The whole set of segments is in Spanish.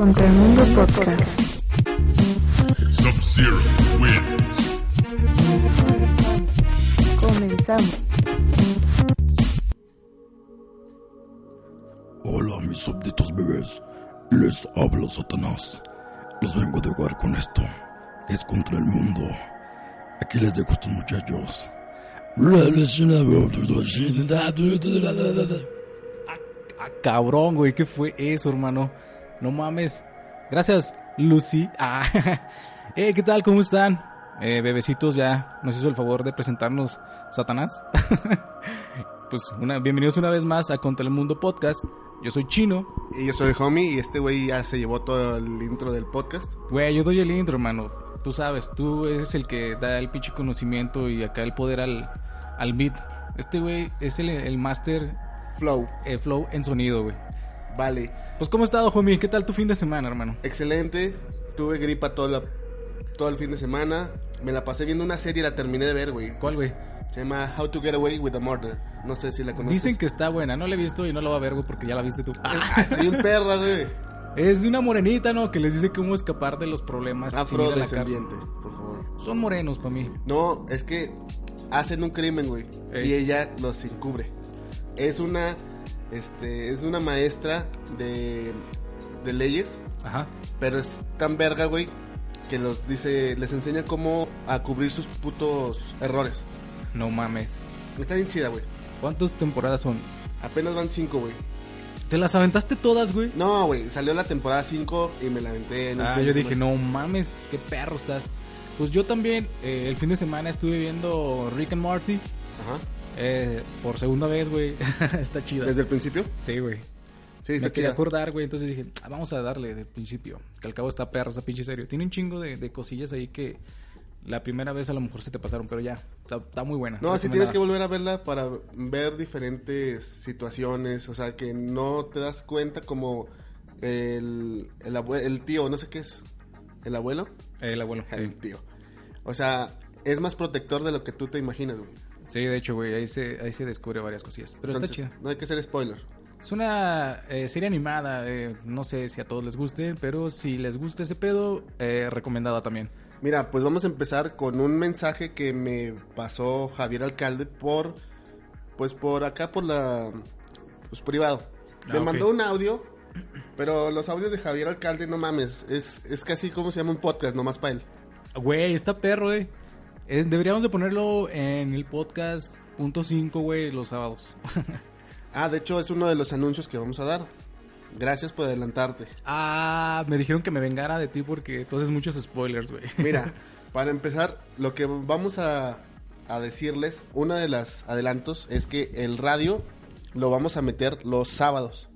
Contra el Mundo Podcast. Sub-Zero wins. Comenzamos. Hola, mis súbditos bebés. Les habla Satanás. Los vengo a jugar con esto. Es contra el mundo. Aquí les dejo a estos muchachos. Ah, cabrón, güey, ¿qué fue eso, hermano? No mames. Gracias, Lucy. Ah, eh, ¿qué tal? ¿Cómo están? Eh, bebecitos, ya nos hizo el favor de presentarnos Satanás. pues una, bienvenidos una vez más a Contra el Mundo Podcast. Yo soy Chino. Y yo soy Homie y este güey ya se llevó todo el intro del podcast. Güey, yo doy el intro, hermano. Tú sabes, tú eres el que da el pinche conocimiento y acá el poder al, al beat. Este güey es el, el master Flow, eh, flow en sonido, güey. Vale. Pues, ¿cómo has estado, homie? ¿Qué tal tu fin de semana, hermano? Excelente. Tuve gripa todo, la- todo el fin de semana. Me la pasé viendo una serie y la terminé de ver, güey. ¿Cuál, güey? Se llama How to Get Away with a Murder. No sé si la conoces. Dicen que está buena. No la he visto y no la voy a ver, güey, porque ya la viste tú. Ah, bien perra, güey. Es de una morenita, ¿no? Que les dice cómo escapar de los problemas. Afrodescendiente, por favor. Son morenos para mí. No, es que hacen un crimen, güey. Ey. Y ella los encubre. Es una, este, es una maestra de, de leyes, Ajá. pero es tan verga, güey, que los dice, les enseña cómo a cubrir sus putos errores. No mames. Está bien chida, güey. ¿Cuántas temporadas son? Apenas van cinco, güey. ¿Te las aventaste todas, güey? No, güey, salió la temporada 5 y me la aventé en un Ah, yo dije, no mames, qué perro estás. Pues yo también, eh, el fin de semana estuve viendo Rick and Morty. Ajá. Eh, por segunda vez, güey. está chida. ¿Desde el principio? Sí, güey. Sí, Me está quería chida. acordar, güey. Entonces dije, "Ah, vamos a darle del principio. Que al cabo está perro, está pinche serio. Tiene un chingo de, de cosillas ahí que la primera vez a lo mejor se te pasaron, pero ya. Está, está muy buena. No, sí tienes que volver a verla para ver diferentes situaciones, o sea, que no te das cuenta como el, el, abue- el tío, no sé qué es, el abuelo, El abuelo. el Sí. tío. O sea, es más protector de lo que tú te imaginas, güey. Sí, de hecho, güey, ahí se, ahí se descubre varias cosillas. Pero Entonces, está chida. No hay que hacer spoiler. Es una eh, serie animada, eh, no sé si a todos les guste, pero si les gusta ese pedo, eh, recomendada también. Mira, pues vamos a empezar con un mensaje que me pasó Javier Alcalde por, pues por acá, por la, pues privado. Ah, me mandó un audio, pero los audios de Javier Alcalde, no mames, es, es casi como se llama un podcast, nomás para él. Güey, está perro, güey. Es- deberíamos de ponerlo en el podcast punto 5, güey, los sábados. Ah, de hecho es uno de los anuncios que vamos a dar. Gracias por adelantarte. ah, me dijeron que me vengara de ti porque tú haces muchos spoilers, güey. Mira, para empezar, lo que vamos a, a decirles, uno de los adelantos es que el radio lo vamos a meter los sábados.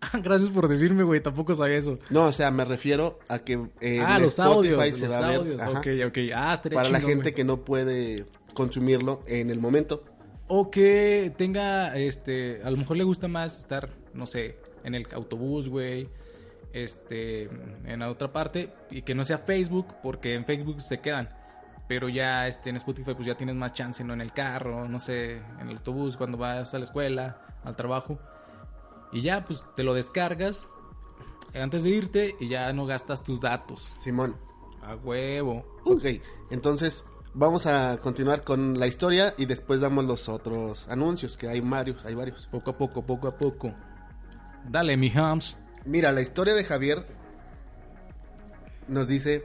Gracias por decirme, güey, tampoco sabía eso. No, o sea, me refiero a que en ah, los Spotify audios, se los va a ver audios. ajá, Ok, ok. Ah, para la gente güey. que no puede consumirlo en el momento. O que tenga, este, a lo mejor le gusta más estar, no sé, en el autobús, güey, este, en la otra parte, y que no sea Facebook, porque en Facebook se quedan. Pero ya, este, en Spotify, pues ya tienes más chance, ¿no? En el carro, no sé, en el autobús, cuando vas a la escuela, al trabajo. Y ya, pues, te lo descargas antes de irte y ya no gastas tus datos. Simón. A huevo. Ok, entonces vamos a continuar con la historia y después damos los otros anuncios, que hay varios, hay varios. Poco a poco, poco a poco. Dale, mi hams. Mira, la historia de Javier nos dice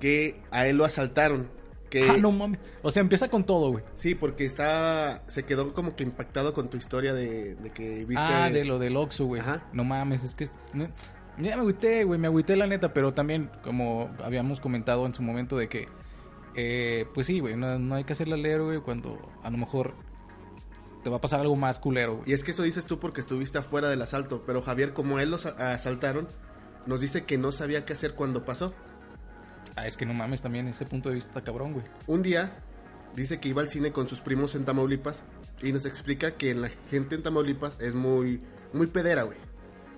que a él lo asaltaron. Que, Ah, no mames. O sea, empieza con todo, güey. Sí, porque está, se quedó como que impactado con tu historia de, de que viste... Ah, de lo del Oxxo, güey. Ajá. No mames, es que... ya me agüité, güey, me agüité la neta, pero también, como habíamos comentado en su momento de que... eh, pues sí, güey, no, no hay que hacerle leer, güey, cuando a lo mejor te va a pasar algo más culero, güey. Y es que eso dices tú porque estuviste afuera del asalto, pero Javier, como él los asaltaron, nos dice que no sabía qué hacer cuando pasó. Ah, es que no mames también, ese punto de vista está cabrón, güey. Un día dice que iba al cine con sus primos en Tamaulipas y nos explica que la gente en Tamaulipas es muy, muy pedera, güey.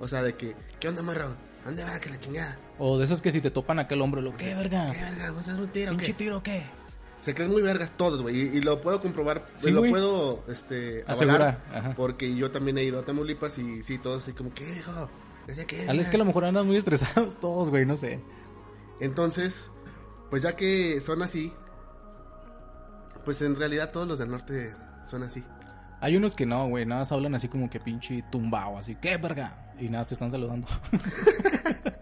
O sea, de que, ¿qué onda, morro? ¿Dónde va? Que la chingada. O de esos que si te topan acá el hombro, lo, ¿qué, verga? ¿Qué verga? ¿Vas a hacer un tiro o ¿Pinche qué? tiro qué? Se creen muy vergas todos, güey. Y, y lo puedo comprobar, Sí, lo puedo este, Asegurar, avalar. Porque yo también he ido a Tamaulipas y sí, todos así como, ¿qué, hijo? Decía que... Al- Es que a lo mejor andan muy estresados todos, güey, no sé. Entonces, pues ya que son así, pues en realidad todos los del norte son así. Hay unos que no, güey, nada más hablan así como que pinche tumbao, así, ¿qué verga? Y nada, te están saludando.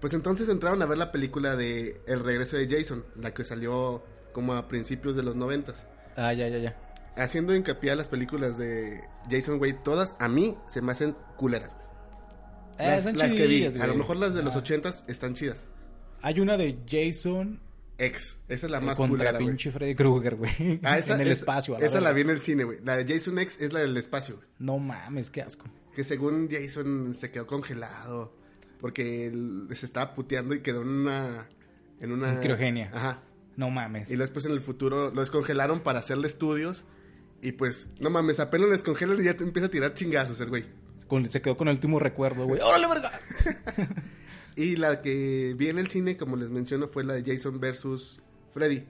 Pues entonces entraron a ver la película de El regreso de Jason, la que salió como a principios de los noventas. ah, ya, ya, ya. Haciendo hincapié a las películas de Jason Wade, todas a mí se me hacen culeras. güey. Eh, Las, las que vi, a lo mejor las de los ochentas están chidas. Hay una de Jason Ex, esa es la eh, más contra culera, güey. pinche Freddy Krueger, güey. Ah, esa, en el esa- espacio, esa la vi en el cine, güey. La de Jason X es la del espacio, güey. No mames, qué asco. Que según Jason se quedó congelado porque él se estaba puteando y quedó en una... En una... En criogenia. Ajá. No mames. Y después en el futuro lo descongelaron para hacerle estudios. Y pues, no mames, apenas lo descongelan y ya te empieza a tirar chingazos el güey. Con- se quedó con el último recuerdo, güey. ¡Órale, verga! Y la que vi en el cine, como les menciono, fue la de Jason versus Freddy.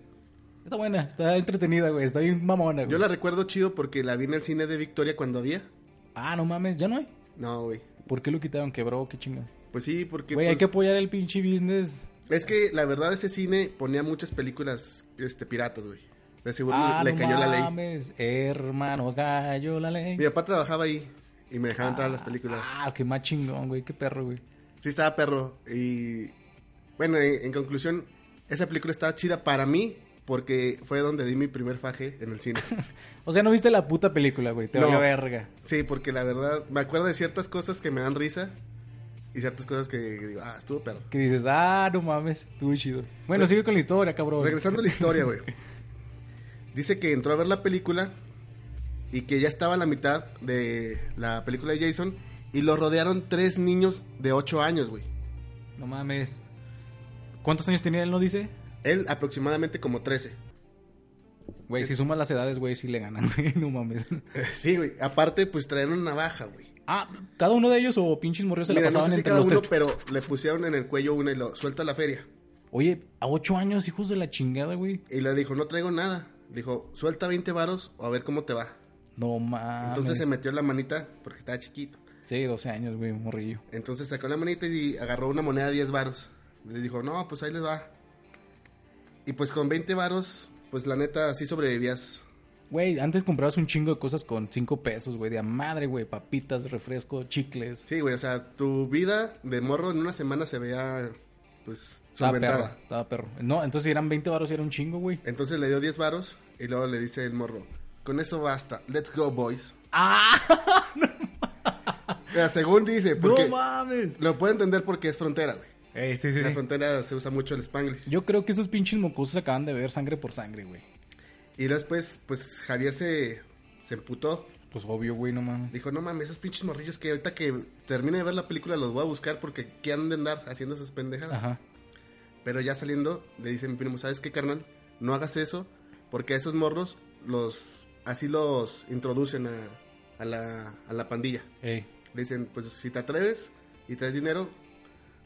Está buena, está entretenida, güey. Está bien mamona, güey. Yo la recuerdo chido porque la vi en el cine de Victoria cuando había. Ah, no mames, ya no hay. No, güey. ¿Por qué lo quitaron? Quebró, qué chingada. Pues sí, porque... Güey, hay pues, que apoyar el pinche business. Es que la verdad ese cine ponía muchas películas este, piratas, güey. De seguro ah, le no cayó la ley. mames, hermano, cayó la ley. Mi papá trabajaba ahí y me dejaba entrar a las películas. Ah, qué más chingón, güey. Qué perro, güey. Sí estaba perro. Y bueno, en, en conclusión, esa película estaba chida para mí porque fue donde di mi primer faje en el cine. O sea, no viste la puta película, güey. Te No. valió verga. sí, porque la verdad me acuerdo de ciertas cosas que me dan risa y ciertas cosas que digo, ah, estuvo perro. Que dices, ah, no mames, estuvo chido. Bueno, Re- sigue con la historia, cabrón. Regresando a la historia, güey. Dice que entró a ver la película y que ya estaba a la mitad de la película de Jason y lo rodearon tres niños de 8 años, güey. No mames. ¿Cuántos años tenía él, no dice? Él aproximadamente como 13. Güey, si sumas las edades, güey, sí le ganan, güey. No mames. Sí, güey. Aparte, pues traían una navaja, güey. Ah, ¿cada uno de ellos o pinches morrios se la Mira, no pasaban sé si entre cada los uno, tres? pero le pusieron en el cuello una y lo suelta a la feria. Oye, a ocho años, hijos de la chingada, güey. Y le dijo, no traigo nada. Dijo, suelta 20 varos o a ver cómo te va. No mames. Entonces se metió la manita porque estaba chiquito. Sí, 12 años, güey, morrillo. Entonces sacó la manita y agarró una moneda de 10 varos. Le dijo, no, pues ahí les va. Y pues con 20 varos, pues la neta, así sobrevivías. Güey, antes comprabas un chingo de cosas con 5 pesos, güey, de a madre, güey. Papitas, refresco, chicles. Sí, güey, o sea, tu vida de morro en una semana se veía, pues, Estaba perro, estaba perro. No, entonces si eran 20 baros y era un chingo, güey. Entonces le dio 10 varos y luego le dice el morro, con eso basta, let's go, boys. ¡Ah! O sea, según dice, porque ¡No mames! lo puedo entender porque es frontera, güey. Eh, sí, sí, En la sí. frontera se usa mucho el spanglish. Yo creo que esos pinches mocosos acaban de ver sangre por sangre, güey. Y después, pues, Javier se, se emputó. Pues obvio, güey, no mames. Dijo, no mames, esos pinches morrillos que ahorita que termine de ver la película los voy a buscar porque ¿qué han de andar haciendo esas pendejadas? Ajá. Pero ya saliendo, le dice mi primo, ¿sabes qué, carnal? No hagas eso porque a esos morros los así los introducen a, a la, a la pandilla. Ey. Le dicen, pues si te atreves y traes dinero,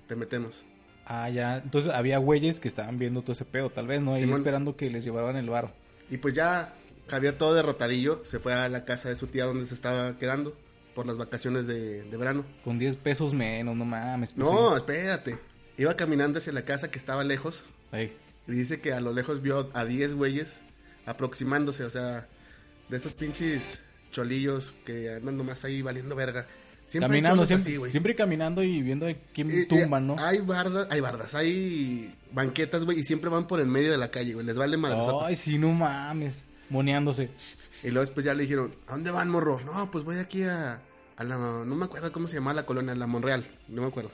te metemos. Ah, ya. Entonces había güeyes que estaban viendo todo ese pedo, tal vez, ¿no? Ahí Simón. esperando que les llevaran el varo. Y pues ya Javier todo derrotadillo se fue a la casa de su tía donde se estaba quedando por las vacaciones de, de verano. Con 10 pesos menos, no mames. pues No, sí. espérate. Iba caminando hacia la casa que estaba lejos Ey. y dice que a lo lejos vio a 10 güeyes aproximándose, o sea, de esos pinches cholillos que andan nomás ahí valiendo verga. Siempre caminando, siempre, así, güey. siempre caminando y viendo a quién y tumban, ¿no? Hay bardas, hay bardas, hay banquetas, güey, y siempre van por el medio de la calle, güey. Les vale madre. Ay, sí, no mames. Moneándose. Y luego después ya le dijeron, ¿a dónde van, morro? No, pues voy aquí a, a la, no me acuerdo cómo se llama la colonia, la Monreal, no me acuerdo.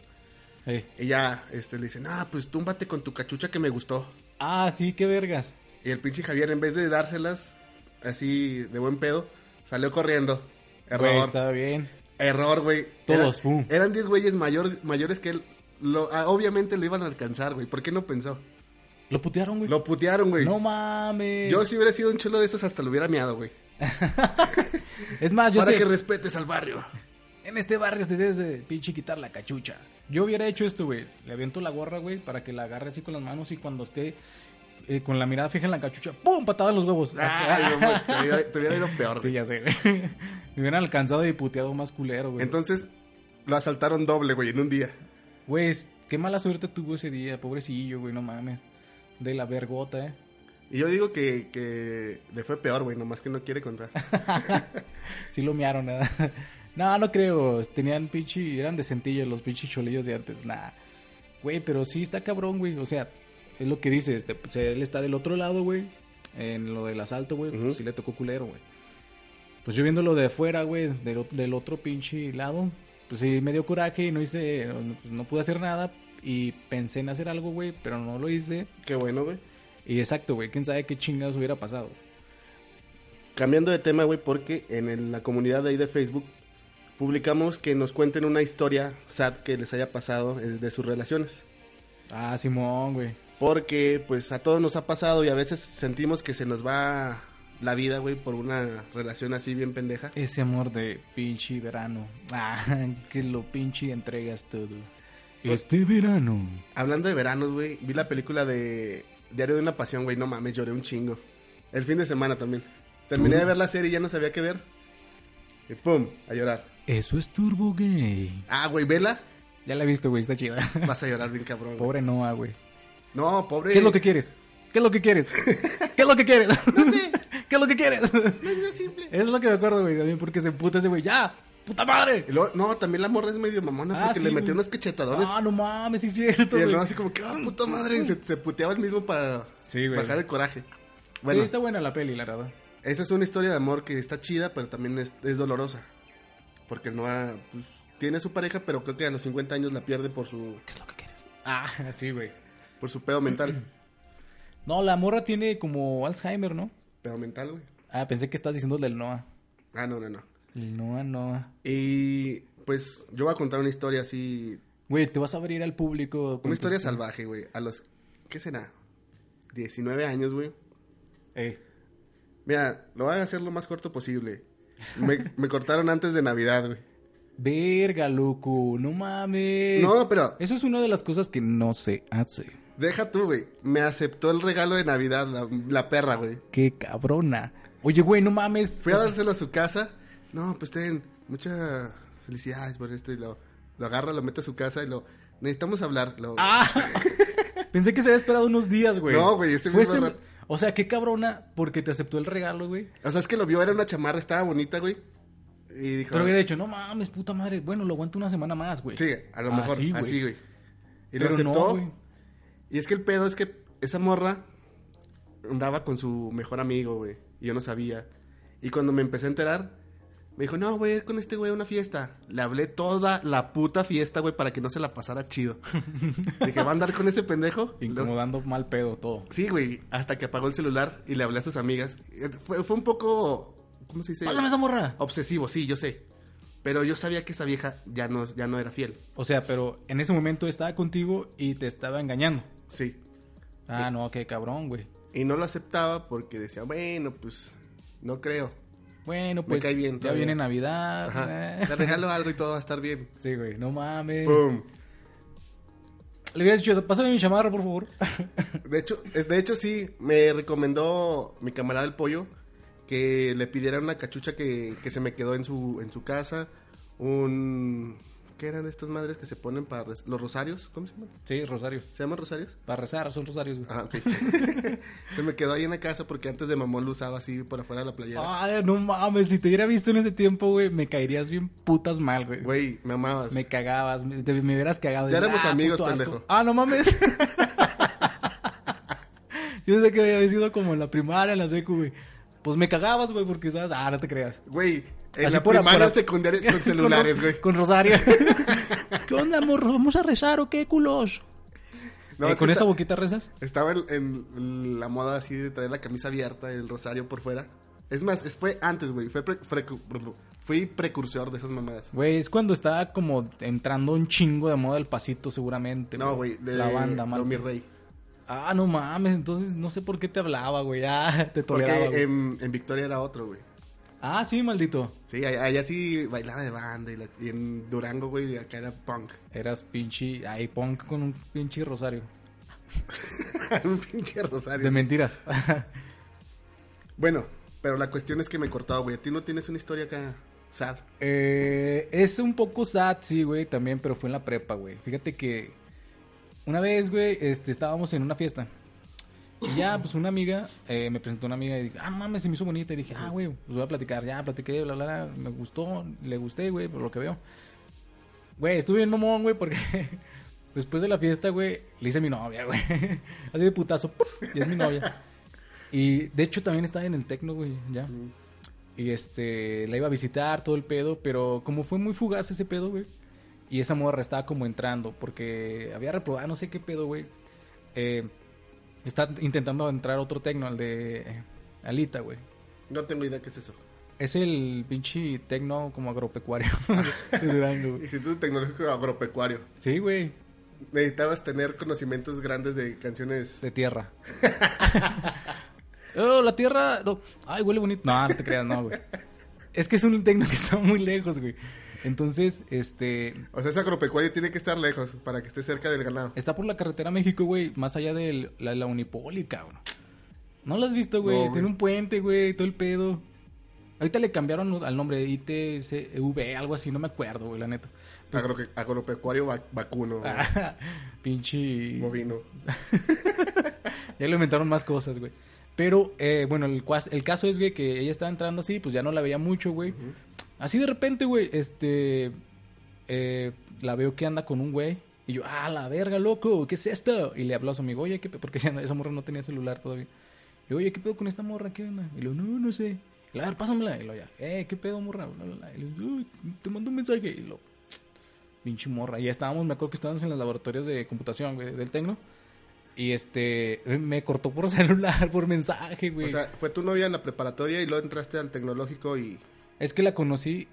Ey. Y ya, este, le dicen, ah, pues túmbate con tu cachucha que me gustó. Ah, sí, qué vergas. Y el pinche Javier, en vez de dárselas así de buen pedo, salió corriendo. Güey, Error. estaba bien. Error, güey. Todos, Era- pum. Eran 10 güeyes mayor, mayores que él. Lo, ah, obviamente lo iban a alcanzar, güey. ¿Por qué no pensó? Lo putearon, güey. Lo putearon, güey. No mames. Yo si hubiera sido un chulo de esos hasta lo hubiera miado, güey. Es más, yo Para sé. que respetes al barrio. En este barrio te debes de pinche quitar la cachucha. Yo hubiera hecho esto, güey. Le aviento la gorra, güey, para que la agarre así con las manos y cuando esté eh, con la mirada fija en la cachucha, ¡pum! Patada en los huevos. Ay, te, hubiera, te hubiera ido peor, sí, güey. ya sé, güey. Me hubieran alcanzado y puteado más culero, güey. Entonces, lo asaltaron doble, güey, en un día. Güey, qué mala suerte tuvo ese día, pobrecillo, güey, no mames. De la vergota, eh. Y yo digo que, que le fue peor, güey, nomás que no quiere contar. Sí lo mearon, ¿verdad? no, no creo. Tenían pinche, eran decentillos los pinches cholillos de antes. Nah. Güey, pero sí está cabrón, güey. O sea, es lo que dice. Este, pues, él está del otro lado, güey. En lo del asalto, güey. Pues sí le tocó culero, güey. Pues yo viéndolo de afuera, güey, del, del otro pinche lado. Pues sí, me dio coraje y no hice, no, pues, no pude hacer nada. Y pensé en hacer algo, güey, pero no lo hice. Qué bueno, güey. Y exacto, güey, quién sabe qué chingados hubiera pasado. Cambiando de tema, güey, porque en el- la comunidad de ahí de Facebook publicamos que nos cuenten una historia sad que les haya pasado eh, de sus relaciones. Ah, Simón, güey. Porque, pues, a todos nos ha pasado y a veces sentimos que se nos va la vida, güey, por una relación así bien pendeja. Ese amor de pinche verano. Ah, que lo pinche entregas todo. Este verano. Hablando de veranos, güey, vi la película de Diario de una Pasión, güey, no mames, lloré un chingo. El fin de semana también. Terminé de ver la serie y ya no sabía qué ver. Y pum, a llorar. Eso es turbo gay. Ah, güey, vela, Ya la he visto, güey, está chida. vas a llorar bien cabrón. güey. Pobre Noah, güey. No, pobre. ¿Qué es lo que quieres? ¿Qué es lo que quieres? ¿Qué es lo que quieres? No sé, ¿Qué es lo que quieres? no es tan simple. Es lo que me acuerdo, güey, también porque se puta ese güey. ¡Ya! ¡Puta madre! Y luego, no, también la morra es medio mamona Ah, porque sí, le metió unos cachetadones. Ah, no mames, sí es cierto, y el no así como que, ah, puta madre, y se, se puteaba el mismo para Sí, güey. bajar el coraje. Bueno, Sí, está buena la peli, la verdad. esa es una historia de amor que está chida, pero también es, es dolorosa. Porque el Noah, pues, tiene su pareja, pero creo que a los 50 años la pierde por su, ¿Qué es lo que quieres? Ah, sí, güey. Por su pedo mental. No, la morra tiene como Alzheimer, ¿no? pedo mental, güey. Ah, pensé que estás diciendo del Noah. Ah, no, no, no. El Noah, Noah. Y pues yo voy a contar una historia así, Güey, te vas a abrir al público. una historia salvaje, güey. A los, ¿qué será? 19 años, güey. Ey. Mira, lo voy a hacer lo más corto posible. Me, me cortaron antes de Navidad, güey. Verga, loco. No mames. No, pero Eso es una de las cosas que no se hace. Deja tú, güey. Me aceptó el regalo de Navidad, la, la perra, güey. Qué cabrona. Oye, güey, no mames. Fui a dárselo a su casa. No, pues ten, muchas felicidades por esto. Y lo, lo agarra, lo mete a su casa y lo... Necesitamos hablar. Lo, Ah. Pensé que se había esperado unos días, güey. No, güey, ese Fue rato. O sea, qué cabrona porque te aceptó el regalo, güey. O sea, es que lo vio, era una chamarra, estaba bonita, güey. Y dijo... Pero hubiera dicho, no mames, puta madre. Bueno, lo aguanto una semana más, güey. Sí, a lo mejor, Así, así, güey. Y lo no, aceptó. güey. Y es que el pedo es que esa morra andaba con su mejor amigo, güey. Y yo no sabía. Y cuando me empecé a enterar, me dijo, no, voy a ir con este güey a una fiesta. Le hablé toda la puta fiesta, güey, para que no se la pasara chido. Dije, ¿va a andar con ese pendejo? Lo- Incomodando mal pedo todo. Sí, güey, hasta que apagó el celular y le hablé a sus amigas. Eh, Fue, fue un poco, ¿cómo se dice? Pásame esa morra. Obsesivo, sí, yo sé. Pero yo sabía que esa vieja ya no, ya no era fiel. O sea, pero en ese momento estaba contigo y te estaba engañando. Sí. Ah, no, qué cabrón, güey. Y no lo aceptaba porque decía, bueno, pues no creo. Bueno, pues cae bien ya todavía. viene Navidad. Ajá. eh. Te regalo algo y todo va a estar bien. Sí, güey, no mames. ¡Pum! Le hubieras dicho, pásame mi chamarra, por favor. De hecho, de hecho sí, me recomendó mi camarada el pollo que le pidiera una cachucha que, que se me quedó en su, en su casa. Un... ¿Qué eran estas madres que se ponen para res- los rosarios? ¿Cómo se llaman? sí, Rosario. ¿Se llaman rosarios? Para rezar, son rosarios, güey. Ah, ok. se me quedó ahí en la casa porque antes de mamón lo usaba así por afuera de la playera. Ay, no mames, si te hubiera visto en ese tiempo, güey, me caerías bien putas mal, güey. Güey, me amabas. Me cagabas, me, te- me hubieras cagado. Ya éramos Ah, amigos, asco. pendejo. Ah, no mames. Yo sé que había sido como en la primaria, en la secu, güey. Pues me cagabas, güey, porque sabes, ah, no te creas. Güey, en Así la por- primaria por- secundaria con celulares, güey. Con Rosario. ¿Qué onda, amor? ¿Vamos a rezar o qué, culos? No, Eh, es ¿Con está- esa boquita rezas? Estaba en, en la moda así de traer la camisa abierta, el rosario por fuera. Es más, es- fue antes, güey. Fue pre- frecu- fui precursor de esas mamadas. Güey, es cuando estaba como entrando un chingo de moda el pasito, seguramente. No, güey, de La banda, mal. Lo mi rey. Ah, no mames, entonces no sé por qué te hablaba, güey. Ah, te toleraba, Porque en Victoria era otro, güey. Ah, sí, maldito. Sí, allá, allá sí bailaba de banda. Y, la- y en Durango, güey, acá era punk. Eras pinche... Ahí punk con un pinche rosario. un pinche rosario. De sí. mentiras. Bueno, pero la cuestión es que me cortaba, güey. ¿A ti no tienes una historia acá Sad. Eh, es un poco sad, sí, güey, también, pero fue en la prepa, güey. Fíjate que una vez, güey, este, estábamos en una fiesta. Y ya, pues una amiga, eh, me presentó una amiga y dije, ah, mames, se me hizo bonita. Y dije, ah, güey, pues voy a platicar. Ya, platiqué, bla, bla, bla. Me gustó, le gusté, güey, por lo que veo. Güey, estuve en mamón, güey, porque después de la fiesta, güey, le hice a mi novia, güey. Así de putazo, y es mi novia. Y de hecho también estaba en el tecno, güey, ya. Y este, la iba a visitar, todo el pedo, pero como fue muy fugaz ese pedo, güey. Y esa morra estaba como entrando, porque había reprobado, no sé qué pedo, güey. Eh, está intentando entrar otro tecno, al de Alita, güey. No tengo idea qué es eso. Es el pinche tecno como agropecuario de Durango. Instituto Tecnológico Agropecuario. Sí, güey, Necesitabas tener conocimientos grandes de canciones. de tierra. oh, la tierra. no. Ay, huele bonito. No, no te creas, no, güey. Es que es un tecno que está muy lejos, güey. Entonces, este. O sea, ese agropecuario tiene que estar lejos para que esté cerca del ganado. Está por la carretera México, güey, más allá de la, la Unipoli, cabrón. ¿No lo has visto, güey? No, Está en un puente, güey, todo el pedo. Ahorita le cambiaron al nombre ITCV, algo así, no me acuerdo, güey, la neta. Pues- Agro- agropecuario va- vacuno. Ah, Pinche. Bovino. Ya le inventaron más cosas, güey. Pero, eh, bueno, el, el caso es, güey, que ella estaba entrando así, pues ya no la veía mucho, güey. Así de repente, güey, este... eh, la veo que anda con un güey. Y yo, ah, la verga, loco, ¿qué es esto? Y le habló a su amigo, oye, ¿qué pe-?" Porque esa morra no tenía celular todavía. Le digo, oye, ¿qué pedo con esta morra? ¿Qué onda? Y le digo, no, no sé. Y le a ver, pásamela. Y lo ya, eh, ¿qué pedo, morra? Y le digo, "Uy, te mando un mensaje. Y lo, pinche morra. Y ya estábamos, me acuerdo que estábamos en los laboratorios de computación, güey, del Tecno. Y este, me cortó por celular, por mensaje, güey. O sea, fue tu novia en la preparatoria y luego entraste al tecnológico y... es que la conocí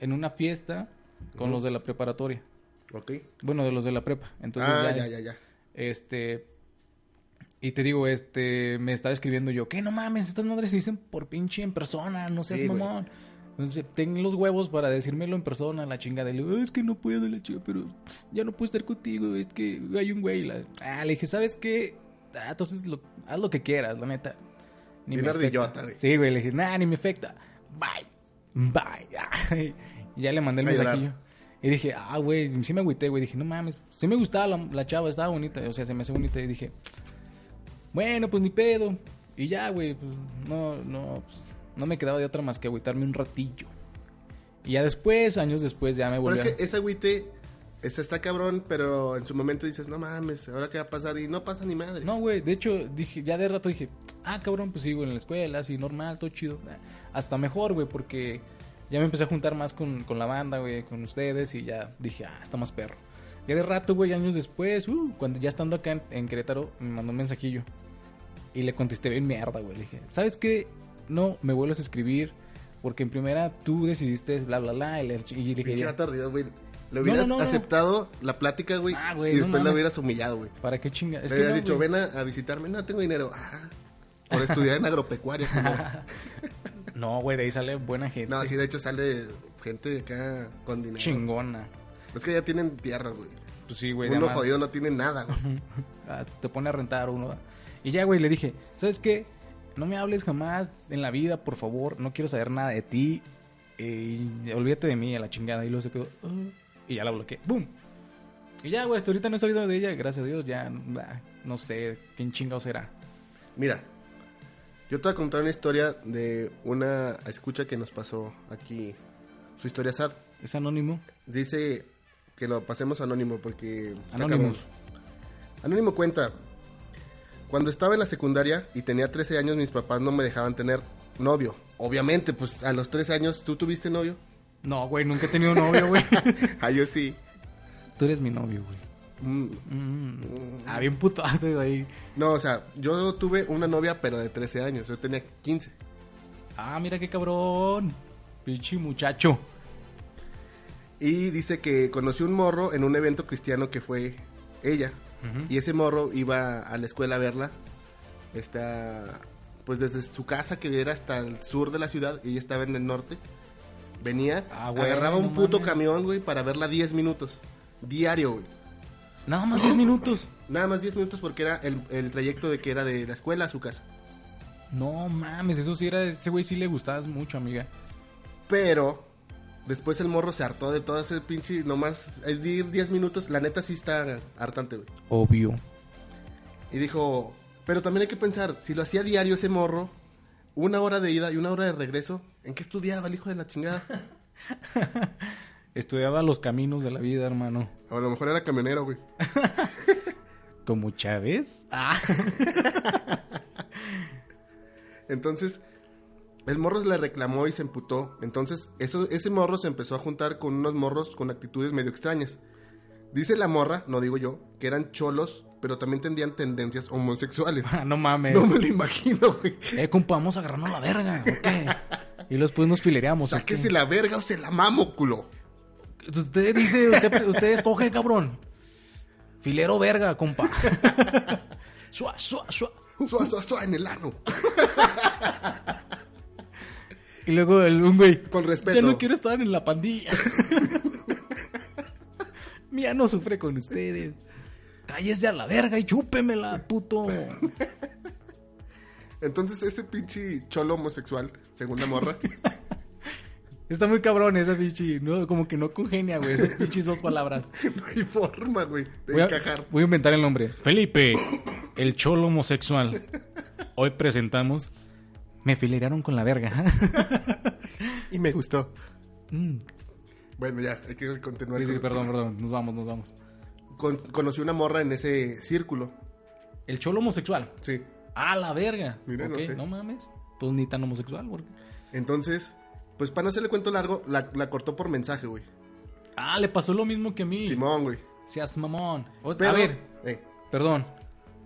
en una fiesta con los de la preparatoria. Ok. Bueno, de los de la prepa. Entonces, ah, ya, ya, ya, ya. Este. Y te digo, este. Me estaba escribiendo yo, ¿qué no mames? Estas madres se dicen por pinche en persona, no seas Sí, mamón. Entonces, ten los huevos para decírmelo en persona, la chingada. Le digo, es que no puedo, la chica, pero ya no puedo estar contigo, es que hay un güey. La... Ah, le dije, ¿sabes qué? Ah, entonces, lo- haz lo que quieras, la neta. Ni Bien me ardillota, güey. Sí, güey, le dije, nah, ni me afecta. Bye. Bye. Ay, y ya le mandé el A llorar. mensajillo. Y dije, ah, güey, sí me agüité, güey. Dije, no mames, sí me gustaba la, la chava, estaba bonita. O sea, se me hace bonita. Y dije, bueno, pues ni pedo. Y ya, güey, pues no, no, pues, no me quedaba de otra más que agüitarme un ratillo. Y ya después, años después, ya me Pero volví es a- que ese agüite ese está cabrón, pero en su momento dices, no mames, ¿ahora qué va a pasar? Y no pasa ni madre. No, güey, de hecho, dije, ya de rato dije, ah, cabrón, pues sigo en la escuela, así, normal, todo chido. Ah, Hasta mejor, güey, porque ya me empecé a juntar más con, con la banda, güey, con ustedes, y ya dije, ah, está más perro. Ya de rato, güey, años después, uh, cuando ya estando acá en, en Querétaro, me mandó un mensajillo. Y le contesté bien mierda, güey. Le dije, ¿sabes qué? No me vuelvas a escribir, porque en primera tú decidiste bla, bla, bla. Y le, y le dije, ya, ardido, güey. Le hubieras no, no, no. aceptado la plática, güey. Ah, güey, y después la hubieras humillado, güey. ¿para qué chinga? Es Le hubieras dicho, güey. ven a, a visitarme. No tengo dinero. Ah, por estudiar en agropecuaria. No, güey, de ahí sale buena gente. No, sí, de hecho sale gente acá con dinero. Chingona. Es que ya tienen tierra, güey. Pues sí, güey. de Uno jodido no tiene nada, güey. Ah, te pone a rentar uno. Y ya, güey, le dije, ¿sabes qué? No me hables jamás en la vida, por favor. No quiero saber nada de ti. Eh, y olvídate de mí, a la chingada. Y luego se quedó. "Ah", y ya la bloqueé. ¡Bum! Y ya, güey, hasta ahorita no he sabido de ella. Gracias a Dios, ya. bah, no sé quién chingado será. Mira, yo te voy a contar una historia de una escucha que nos pasó aquí. Su historia sad. ¿Es anónimo? Dice que lo pasemos anónimo porque... cabrón. Anónimo cuenta. Cuando estaba en la secundaria y tenía 13 años, mis papás no me dejaban tener novio. Obviamente, pues a los 13 años, ¿tú tuviste novio? No, güey, nunca he tenido novio, güey. Ah, yo sí. Tú eres mi novio, güey. Mm, Mm. Ah, bien puto de ahí. No, o sea, yo tuve una novia, pero de 13 años. Yo tenía 15. Ah, mira qué cabrón. Pinche muchacho. Y dice que conoció un morro en un evento cristiano que fue ella. Y ese morro iba a la escuela a verla. Está, pues desde su casa, que era hasta el sur de la ciudad, y ella estaba en el norte. Venía, Ah, güey, agarraba un puto mames. camión, güey, para verla 10 minutos. Diario, güey. Nada más 10 minutos. Nada más 10 minutos porque era el, el trayecto de que era de la escuela a su casa. No mames, eso sí era. Ese güey sí le gustabas mucho, amiga. Pero Después el morro se hartó de todo ese pinche, nomás ir 10 minutos, la neta sí está hartante, güey. Obvio. Y dijo, pero también hay que pensar, si lo hacía diario ese morro, una hora de ida y una hora de regreso, ¿en qué estudiaba el hijo de la chingada? Estudiaba los caminos de la vida, hermano. A lo mejor era camionero, güey. Como Chávez. Ah. Entonces, el morro le reclamó y se emputó. Entonces, eso, ese morro se empezó a juntar con unos morros con actitudes medio extrañas. Dice la morra, no digo yo, que eran cholos, pero también tendrían tendencias homosexuales. Ah, no mames. No me lo imagino, güey. Eh, compa, vamos a agarrarnos la verga, ¿o qué? Y después nos filereamos. Sáquese la verga o se la mamo, culo. Usted dice, usted, usted escoge, cabrón. Filero verga, compa. Suá, suá, suá. Suá, suá, suá en el ano. Y luego el un güey. Con respeto. Ya no quiero estar en la pandilla. Mía no sufre con ustedes. Cállese a la verga y chúpemela, puto. Entonces, ese pinche cholo homosexual, según la morra, Está muy cabrón ese pinche. No, como que no congenia, güey. Esas pinches dos palabras. no hay forma, güey, de Voy a, encajar. voy a inventar el nombre. Felipe, el cholo homosexual. Hoy presentamos. Me filerearon con la verga. Y me gustó. Mm. Bueno, ya, hay que continuar. Sí, sí, con- perdón, perdón. Nos vamos, nos vamos. Con- conocí una morra en ese círculo. El cholo homosexual. Sí. A la verga. Mira, no sé. mames. Pues ni tan homosexual. Entonces, pues para no hacerle cuento largo, la, la cortó por mensaje, güey. Ah, le pasó lo mismo que a mí. Simón, güey. Seas mamón. O- Pero- a ver, eh, perdón.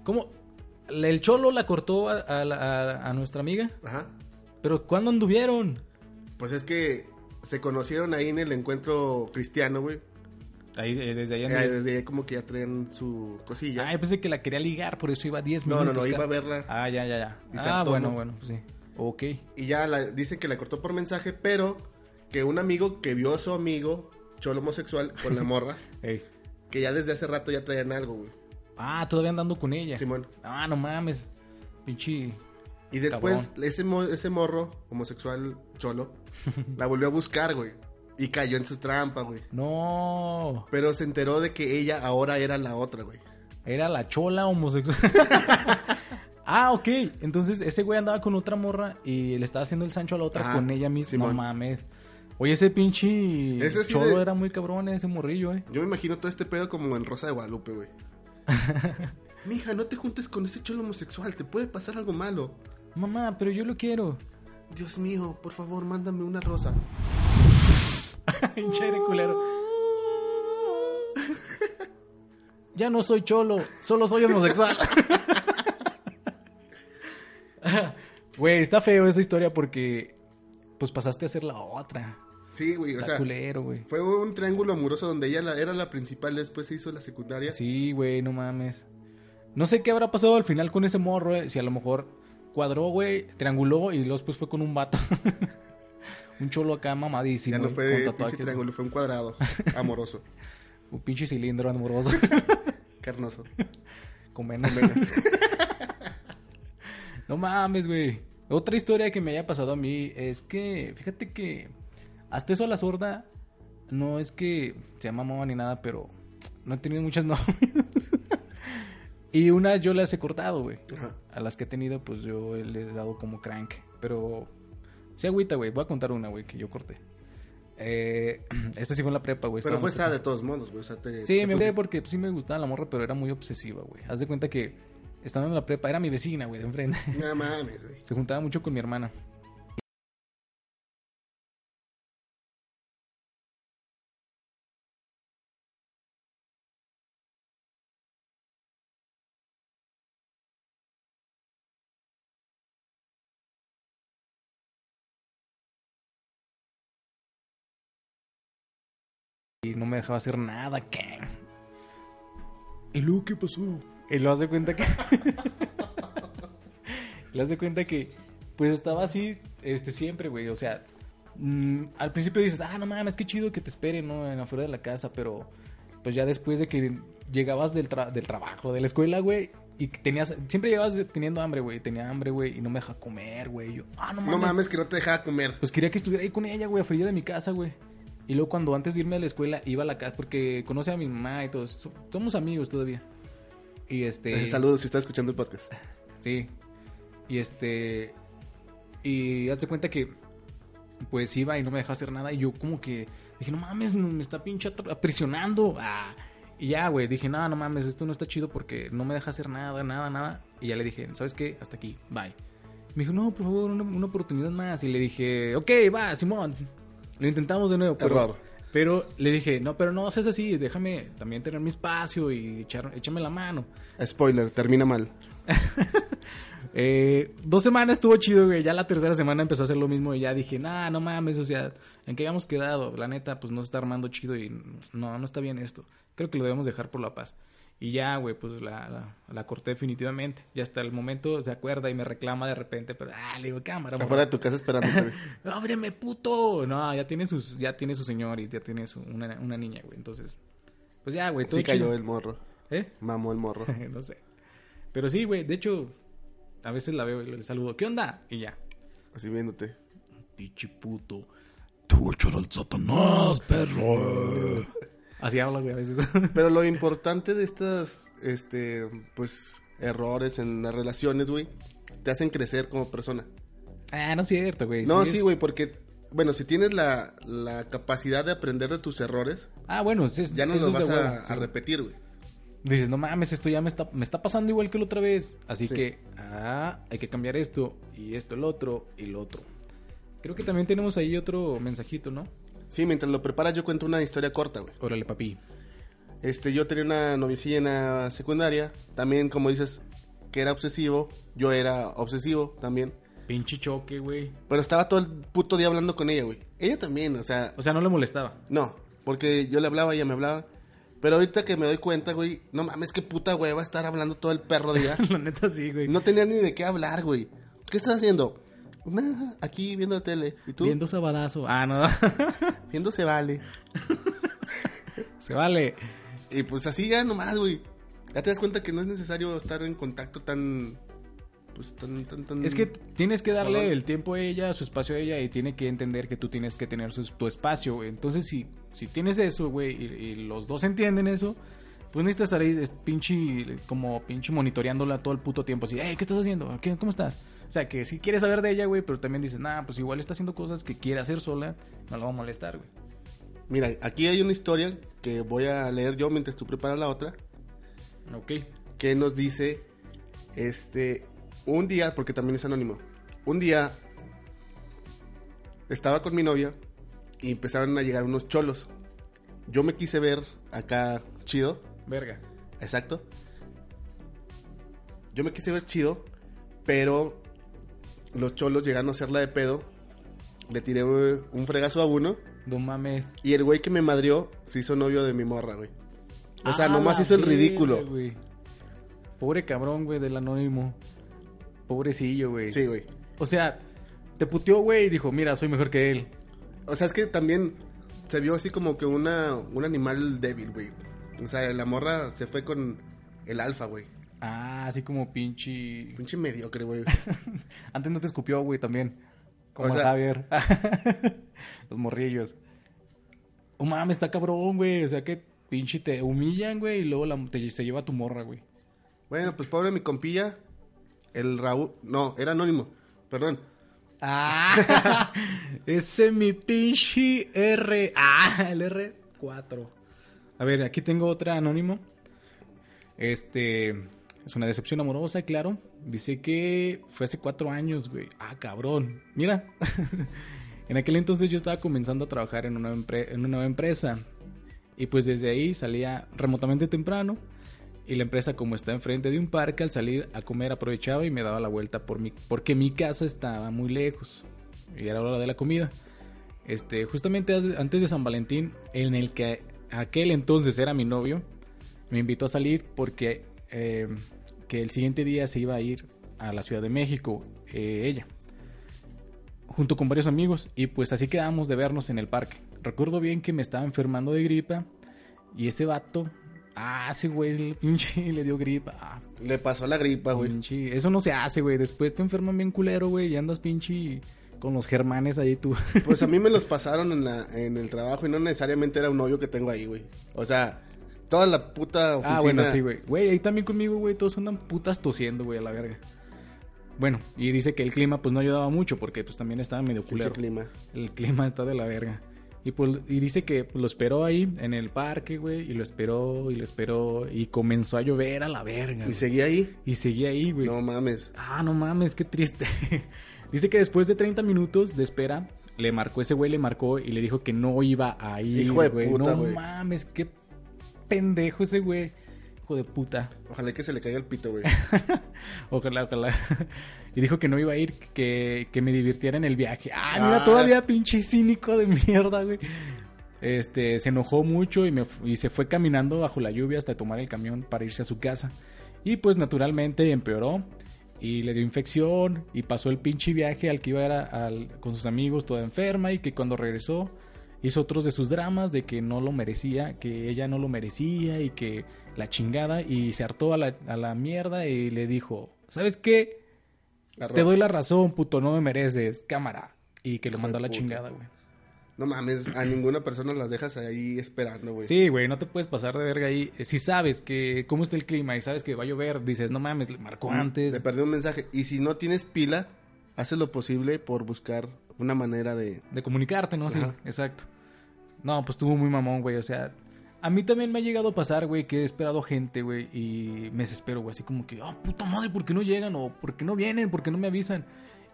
¿Cómo? El cholo la cortó a, a la- a- a nuestra amiga. ajá. Pero ¿cuándo anduvieron? Pues es que se conocieron ahí en el encuentro cristiano, güey. Ahí, eh, desde ahí Eh, desde ahí como que ya traen su cosilla. Ah, yo pensé que la quería ligar, por eso iba 10 no, minutos. no, no, iba a verla. Ah, ya, ya, ya. Y Ah, bueno, ¿no? bueno, pues sí. Ok. Y ya la, dicen que la cortó por mensaje, pero que un amigo que vio a su amigo, cholo homosexual, con la morra, Ey. que ya desde hace rato ya traían algo, güey. Ah, todavía andando con ella. Simón. Ah, no mames. Pinche. Y después ese, mo- ese morro homosexual cholo la volvió a buscar, güey. Y cayó en su trampa, güey. No. Pero se enteró de que ella ahora era la otra, güey. Era la chola homosexual. ah, ok. Entonces ese güey andaba con otra morra y le estaba haciendo el Sancho a la otra Ajá, con ella misma. Simón. No mames. Oye, ese pinche Ese sí cholo de- era muy cabrón, ese morrillo, eh. Yo me imagino todo este pedo como en Rosa de Guadalupe, güey. Mija, no te juntes con ese cholo homosexual, te puede pasar algo malo. Mamá, pero yo lo quiero. Dios mío, por favor, mándame una rosa. Pinche aire culero. Ya no soy cholo, solo soy homosexual. Güey, está feo esa historia porque pues pasaste a ser la otra. Sí, güey, o sea, culero, güey. fue un triángulo amoroso donde ella la- era la principal, después se hizo la secundaria. Sí, güey, no mames. No sé qué habrá pasado al final con ese morro, eh, si a lo mejor cuadró, güey, trianguló y luego después fue con un vato. Un cholo acá mamadísimo. ya no fue con pinche triángulo, fue un cuadrado amoroso, Un pinche cilindro amoroso. carnoso. con venas. no mames, güey. Otra historia que me haya pasado a mí es que, fíjate que hasta eso a la sorda no es que se llama ni nada, pero no he tenido muchas novias. y unas yo las he cortado, güey. A las que he tenido, pues yo le he dado como crank. Pero, sí, agüita, güey. Voy a contar una, güey, que yo corté. Eh, esta sí fue en la prepa, güey. Pero fue prepa. de todos modos, güey. O sea, te, Sí, te me gusté porque pues, sí me gustaba la morra, pero era muy obsesiva, güey. Haz de cuenta que estando en la prepa, era mi vecina, güey, de enfrente. No mames, güey. Se juntaba mucho con mi hermana. Y no me dejaba hacer nada, ¿qué? ¿Y luego qué pasó? Y lo hace cuenta que... Le das de cuenta que, pues estaba así, este, siempre, güey. O sea, mm, al principio dices, ah, no mames, qué chido que te esperen, ¿no? En afuera de la casa, pero, pues ya después de que llegabas del, tra- del trabajo, de la escuela, güey, y tenías, siempre llegabas teniendo hambre, güey. Tenía hambre, güey, y no me deja comer, güey. Yo, ah, no mames. No mames que no te dejaba comer. Pues quería que estuviera ahí con ella, güey, afuera de mi casa, güey. Y luego cuando antes de irme a la escuela iba a la casa porque conoce a mi mamá y todos. so- Somos amigos todavía. Y este... Saludos si está escuchando el podcast. Sí. Y este. Y hazte cuenta que. Pues iba y no me dejaba hacer nada. Y yo, como que. Dije, no mames, me está pinche aprisionando. Ah. Y ya, güey. Dije, no, no mames, esto no está chido porque no me deja hacer nada, nada, nada. Y ya le dije, ¿sabes qué? Hasta aquí, bye. Me dijo, no, por favor, una, una oportunidad más. Y le dije, ok, va, Simón. Lo intentamos de nuevo. Pero, Error. pero le dije, no, pero no seas así. Déjame también tener mi espacio y echar, échame la mano. Spoiler, termina mal. Eh, dos semanas estuvo chido, güey. Ya la tercera semana empezó a hacer lo mismo y ya dije, nah, no mames, o sea, ¿en qué habíamos quedado? La neta, pues no se está armando chido y no, no está bien esto. Creo que lo debemos dejar por la paz. Y ya, güey, pues la, la, la corté definitivamente. Ya hasta el momento se acuerda y me reclama de repente, pero, ah, le digo, cámara. Afuera de tu casa esperando. ábreme, puto. No, ya tiene sus, ya tiene su señor y ya tiene su, una, una niña, güey. Entonces, pues ya, güey, Sí cayó chido. el morro. ¿Eh? Mamó el morro. no sé. Pero sí, güey, de hecho, a veces la veo y le saludo, ¿qué onda? Y ya. Así viéndote. Pichi puto. Te voy a echar al Satanás, perro. Así habla, güey, a veces. Pero lo importante de estas, este, pues, errores en las relaciones, güey, te hacen crecer como persona. ah, no es cierto, güey. No, es- sí, güey, porque, bueno, si tienes la, la capacidad de aprender de tus errores, Ah, bueno, sí, ya no los vas a, huevo, a sí. repetir, güey. Dices, no mames, esto ya me está, me está pasando igual que la otra vez. Así Sí. que, ah, hay que cambiar esto, y esto, el otro, y lo otro. Creo que también tenemos ahí otro mensajito, ¿no? Sí, mientras lo preparas yo cuento una historia corta, güey. Órale, papi. Este, yo tenía una novicilla en la secundaria, también como dices que era obsesivo, yo era obsesivo también, Pinche choque, güey. pero estaba todo el puto día hablando con ella, güey. Ella también, o sea, O sea, no le molestaba. no, porque yo le hablaba, ella me hablaba, pero ahorita que me doy cuenta, güey, no mames, qué puta hueva estar hablando todo el perro día. la neta sí, güey. no tenía ni de qué hablar, güey. ¿Qué estás haciendo? Nada, aquí viendo la tele. ¿Y tú? Viendo sabadazo. Ah, no. Viendo se vale. Se vale. Y pues así ya nomás, güey. Ya te das cuenta que no es necesario estar en contacto tan. Pues tan, tan, tan. Es que tienes que darle el tiempo a ella, su espacio a ella y tiene que entender que tú tienes que tener su- tu espacio, güey. Entonces, si, si tienes eso, güey, y, y los dos entienden eso, pues necesitas estar ahí es, pinche, como pinche monitoreándola todo el puto tiempo. Así, hey, ¿qué estás haciendo? ¿Qué- ¿Cómo estás? O sea, que si quieres saber de ella, güey, pero también dices, nah, pues igual está haciendo cosas que quiere hacer sola, no la va a molestar, güey. Mira, aquí hay una historia que voy a leer yo mientras tú preparas la otra. Ok. Que nos dice. Este. Un día, porque también es anónimo. Un día. Estaba con mi novia. Y empezaron a llegar unos cholos. Yo me quise ver acá chido. Verga. Exacto. Yo me quise ver chido, pero los cholos llegaron a hacerla de pedo. Le tiré un fregazo a uno. No mames. Y el güey que me madrió se hizo novio de mi morra, güey. O sea, Ah, nomás hizo el ridículo. güey. Pobre cabrón, güey, del anónimo. Pobrecillo, güey. Sí, güey. O sea, te puteó, güey, y dijo, mira, soy mejor que él. O sea, es que también se vio así como que una, un animal débil, güey. O sea, la morra se fue con el alfa, güey. Ah, así como pinche... Pinche mediocre, güey. Antes no te escupió, güey, también. Como O a sea- Javier. Los morrillos. Oh, mames, está cabrón, güey. O sea, que pinche te humillan, güey, y luego la- te, se lleva tu morra, güey. bueno, pues pobre mi compilla. El Raúl. No, era anónimo. Perdón. Ah, ese mi pinche R. Ah, el R4. A ver, aquí tengo otra anónimo. Este es una decepción amorosa, claro. Dice que fue hace cuatro años, güey. Ah, cabrón. Mira, en aquel entonces yo estaba comenzando a trabajar en una, nueva empresa. Y pues desde ahí salía remotamente temprano. Y la empresa, como está enfrente de un parque, al salir a comer aprovechaba y me daba la vuelta por mi, porque mi casa estaba muy lejos. Y era hora de la comida. Este, justamente antes de San Valentín, en el que aquel entonces era mi novio, me invitó a salir porque eh, que el siguiente día se iba a ir a la Ciudad de México, eh, ella, junto con varios amigos, y pues así quedamos de vernos en el parque. Recuerdo bien que me estaba enfermando de gripa y ese vato, ah, ese güey, pinche le dio gripa, ah, Le pasó la gripa, güey. Pinche- Eso no se hace, güey. Después te enferman bien culero, güey. Y andas pinche con los germanes ahí tú. Pues a mí me los pasaron en, la, en el trabajo y no necesariamente era un novio que tengo ahí, güey. O sea, toda la puta oficina. Ah, bueno, sí, güey. Güey, ahí también conmigo, güey, todos andan putas tosiendo, güey, a la verga. Bueno, y dice que el clima pues no ayudaba mucho porque pues también estaba medio culero. clima. El clima está de la verga. Y, pues, y dice que pues, lo esperó ahí en el parque, güey, y lo esperó y lo esperó y comenzó a llover a la verga. Y güey. seguí ahí. Y seguía ahí, güey. No mames. Ah, no mames, qué triste. Dice que después de 30 minutos de espera, le marcó ese güey, le marcó y le dijo que no iba a ir, Hijo de güey. puta, no güey. mames, qué pendejo ese güey. Hijo de puta. Ojalá que se le caiga el pito, güey. Ojalá, ojalá. Y dijo que no iba a ir, que, que me divirtiera en el viaje. Ah, Ah. mira, todavía pinche cínico de mierda, güey. Este, se enojó mucho y, me, y se fue caminando bajo la lluvia hasta tomar el camión para irse a su casa. Y pues naturalmente empeoró y le dio infección y pasó el pinche viaje al que iba con sus amigos toda enferma y que cuando regresó hizo otros de sus dramas de que no lo merecía, que ella no lo merecía y que la chingada y se hartó a la, a la mierda y le dijo, ¿sabes qué? Te doy la razón, puto, no me mereces, cámara. Y que lo mandó a la chingada, güey. No mames, a ninguna persona las dejas ahí esperando, güey. Sí, güey, no te puedes pasar de verga ahí. Eh, Si sabes que cómo está el clima y sabes que va a llover, dices, no mames, le marcó antes. Te perdí un mensaje. Y si no tienes pila, haces lo posible por buscar una manera de... De comunicarte, ¿no? Sí, Ajá. exacto. No, pues estuvo muy mamón, güey. O sea, a mí también me ha llegado a pasar, güey, que he esperado gente, güey, y me desespero, güey. Así como que, ah, puta madre, ¿por qué no llegan? O ¿por qué no vienen? ¿Por qué no me avisan?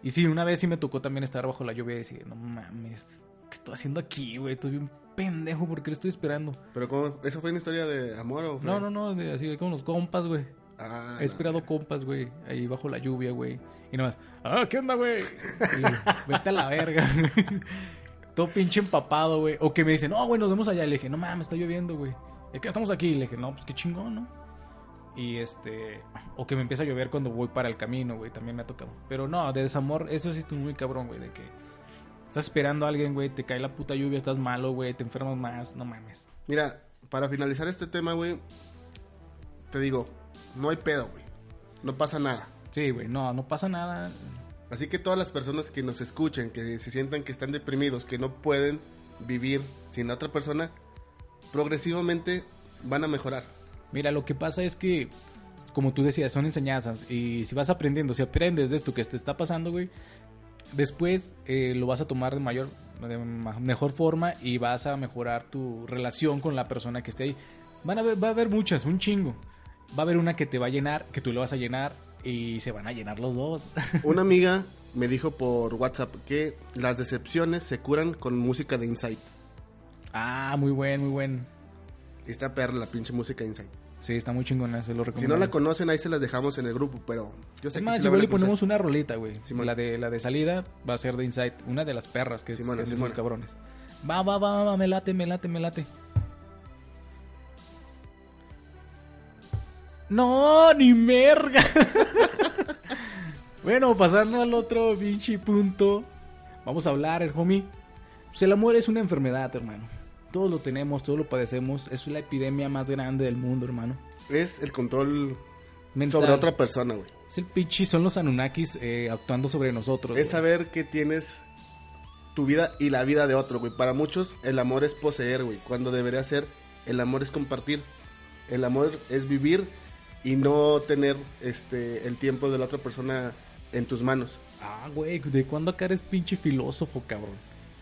Y sí, una vez sí me tocó también estar bajo la lluvia y decir, no mames, ¿qué estoy haciendo aquí, güey? Estoy bien pendejo, ¿por qué lo estoy esperando? Pero ¿cómo? ¿Eso fue una historia de amor o fue? No, no, no, de- así de como los compas, güey. Ah, He esperado compas, güey, ahí bajo la lluvia, güey. Y nomás, ah, ¿qué onda, güey? Vete a la verga. Todo pinche empapado, güey. O que me dicen, no, güey, nos vemos allá. Y le dije, no mames, está lloviendo, güey. Es que estamos aquí. Y le dije, no, pues qué chingón, ¿no? Y este, o que me empieza a llover cuando voy para el camino, güey. También me ha tocado. Pero no, de desamor, eso sí estoy muy cabrón, güey. De que estás esperando a alguien, güey, te cae la puta lluvia, estás malo, güey, te enfermas más, no mames. Mira, para finalizar este tema, güey, te digo, no hay pedo, güey. No pasa nada. Sí, güey, no, no pasa nada. Así que todas las personas que nos escuchen, que se sientan que están deprimidos, que no pueden vivir sin la otra persona, progresivamente van a mejorar. Mira, lo que pasa es que, como tú decías, son enseñanzas. Y si vas aprendiendo, si aprendes de esto que te está pasando, güey, después eh, lo vas a tomar de mayor, de mejor forma y vas a mejorar tu relación con la persona que esté ahí. Van a ver, va a haber muchas, un chingo. Va a haber una que te va a llenar, que tú le vas a llenar y se van a llenar los dos. Una amiga me dijo por WhatsApp que las decepciones se curan con música de Insight. ah, muy buen, muy buen. Esta perra, la pinche música de Insight. Sí, está muy chingona, se lo Si recomiendo. no la conocen, ahí se las dejamos en el grupo, pero yo sé Es que más, la igual le ponemos una rolita, güey. La de, la de salida va a ser de Insight. Una de las perras que, es- es Simona. cabrones. Va, va, va, va, me late, me late, me late. No, ni merga. bueno, pasando al otro pinche punto. Vamos a hablar, el homie. Pues el amor es una enfermedad, hermano. Todos lo tenemos, todos lo padecemos. Es la epidemia más grande del mundo, hermano. Es el control Mental. sobre otra persona, güey. Es el pinche, son los Anunnakis eh, actuando sobre nosotros. Es güey. saber que tienes tu vida y la vida de otro, güey. Para muchos el amor es poseer, güey. Cuando debería ser, el amor es compartir. El amor es vivir y no tener este el tiempo de la otra persona en tus manos. Ah, güey, ¿de cuándo acá eres pinche filósofo, cabrón?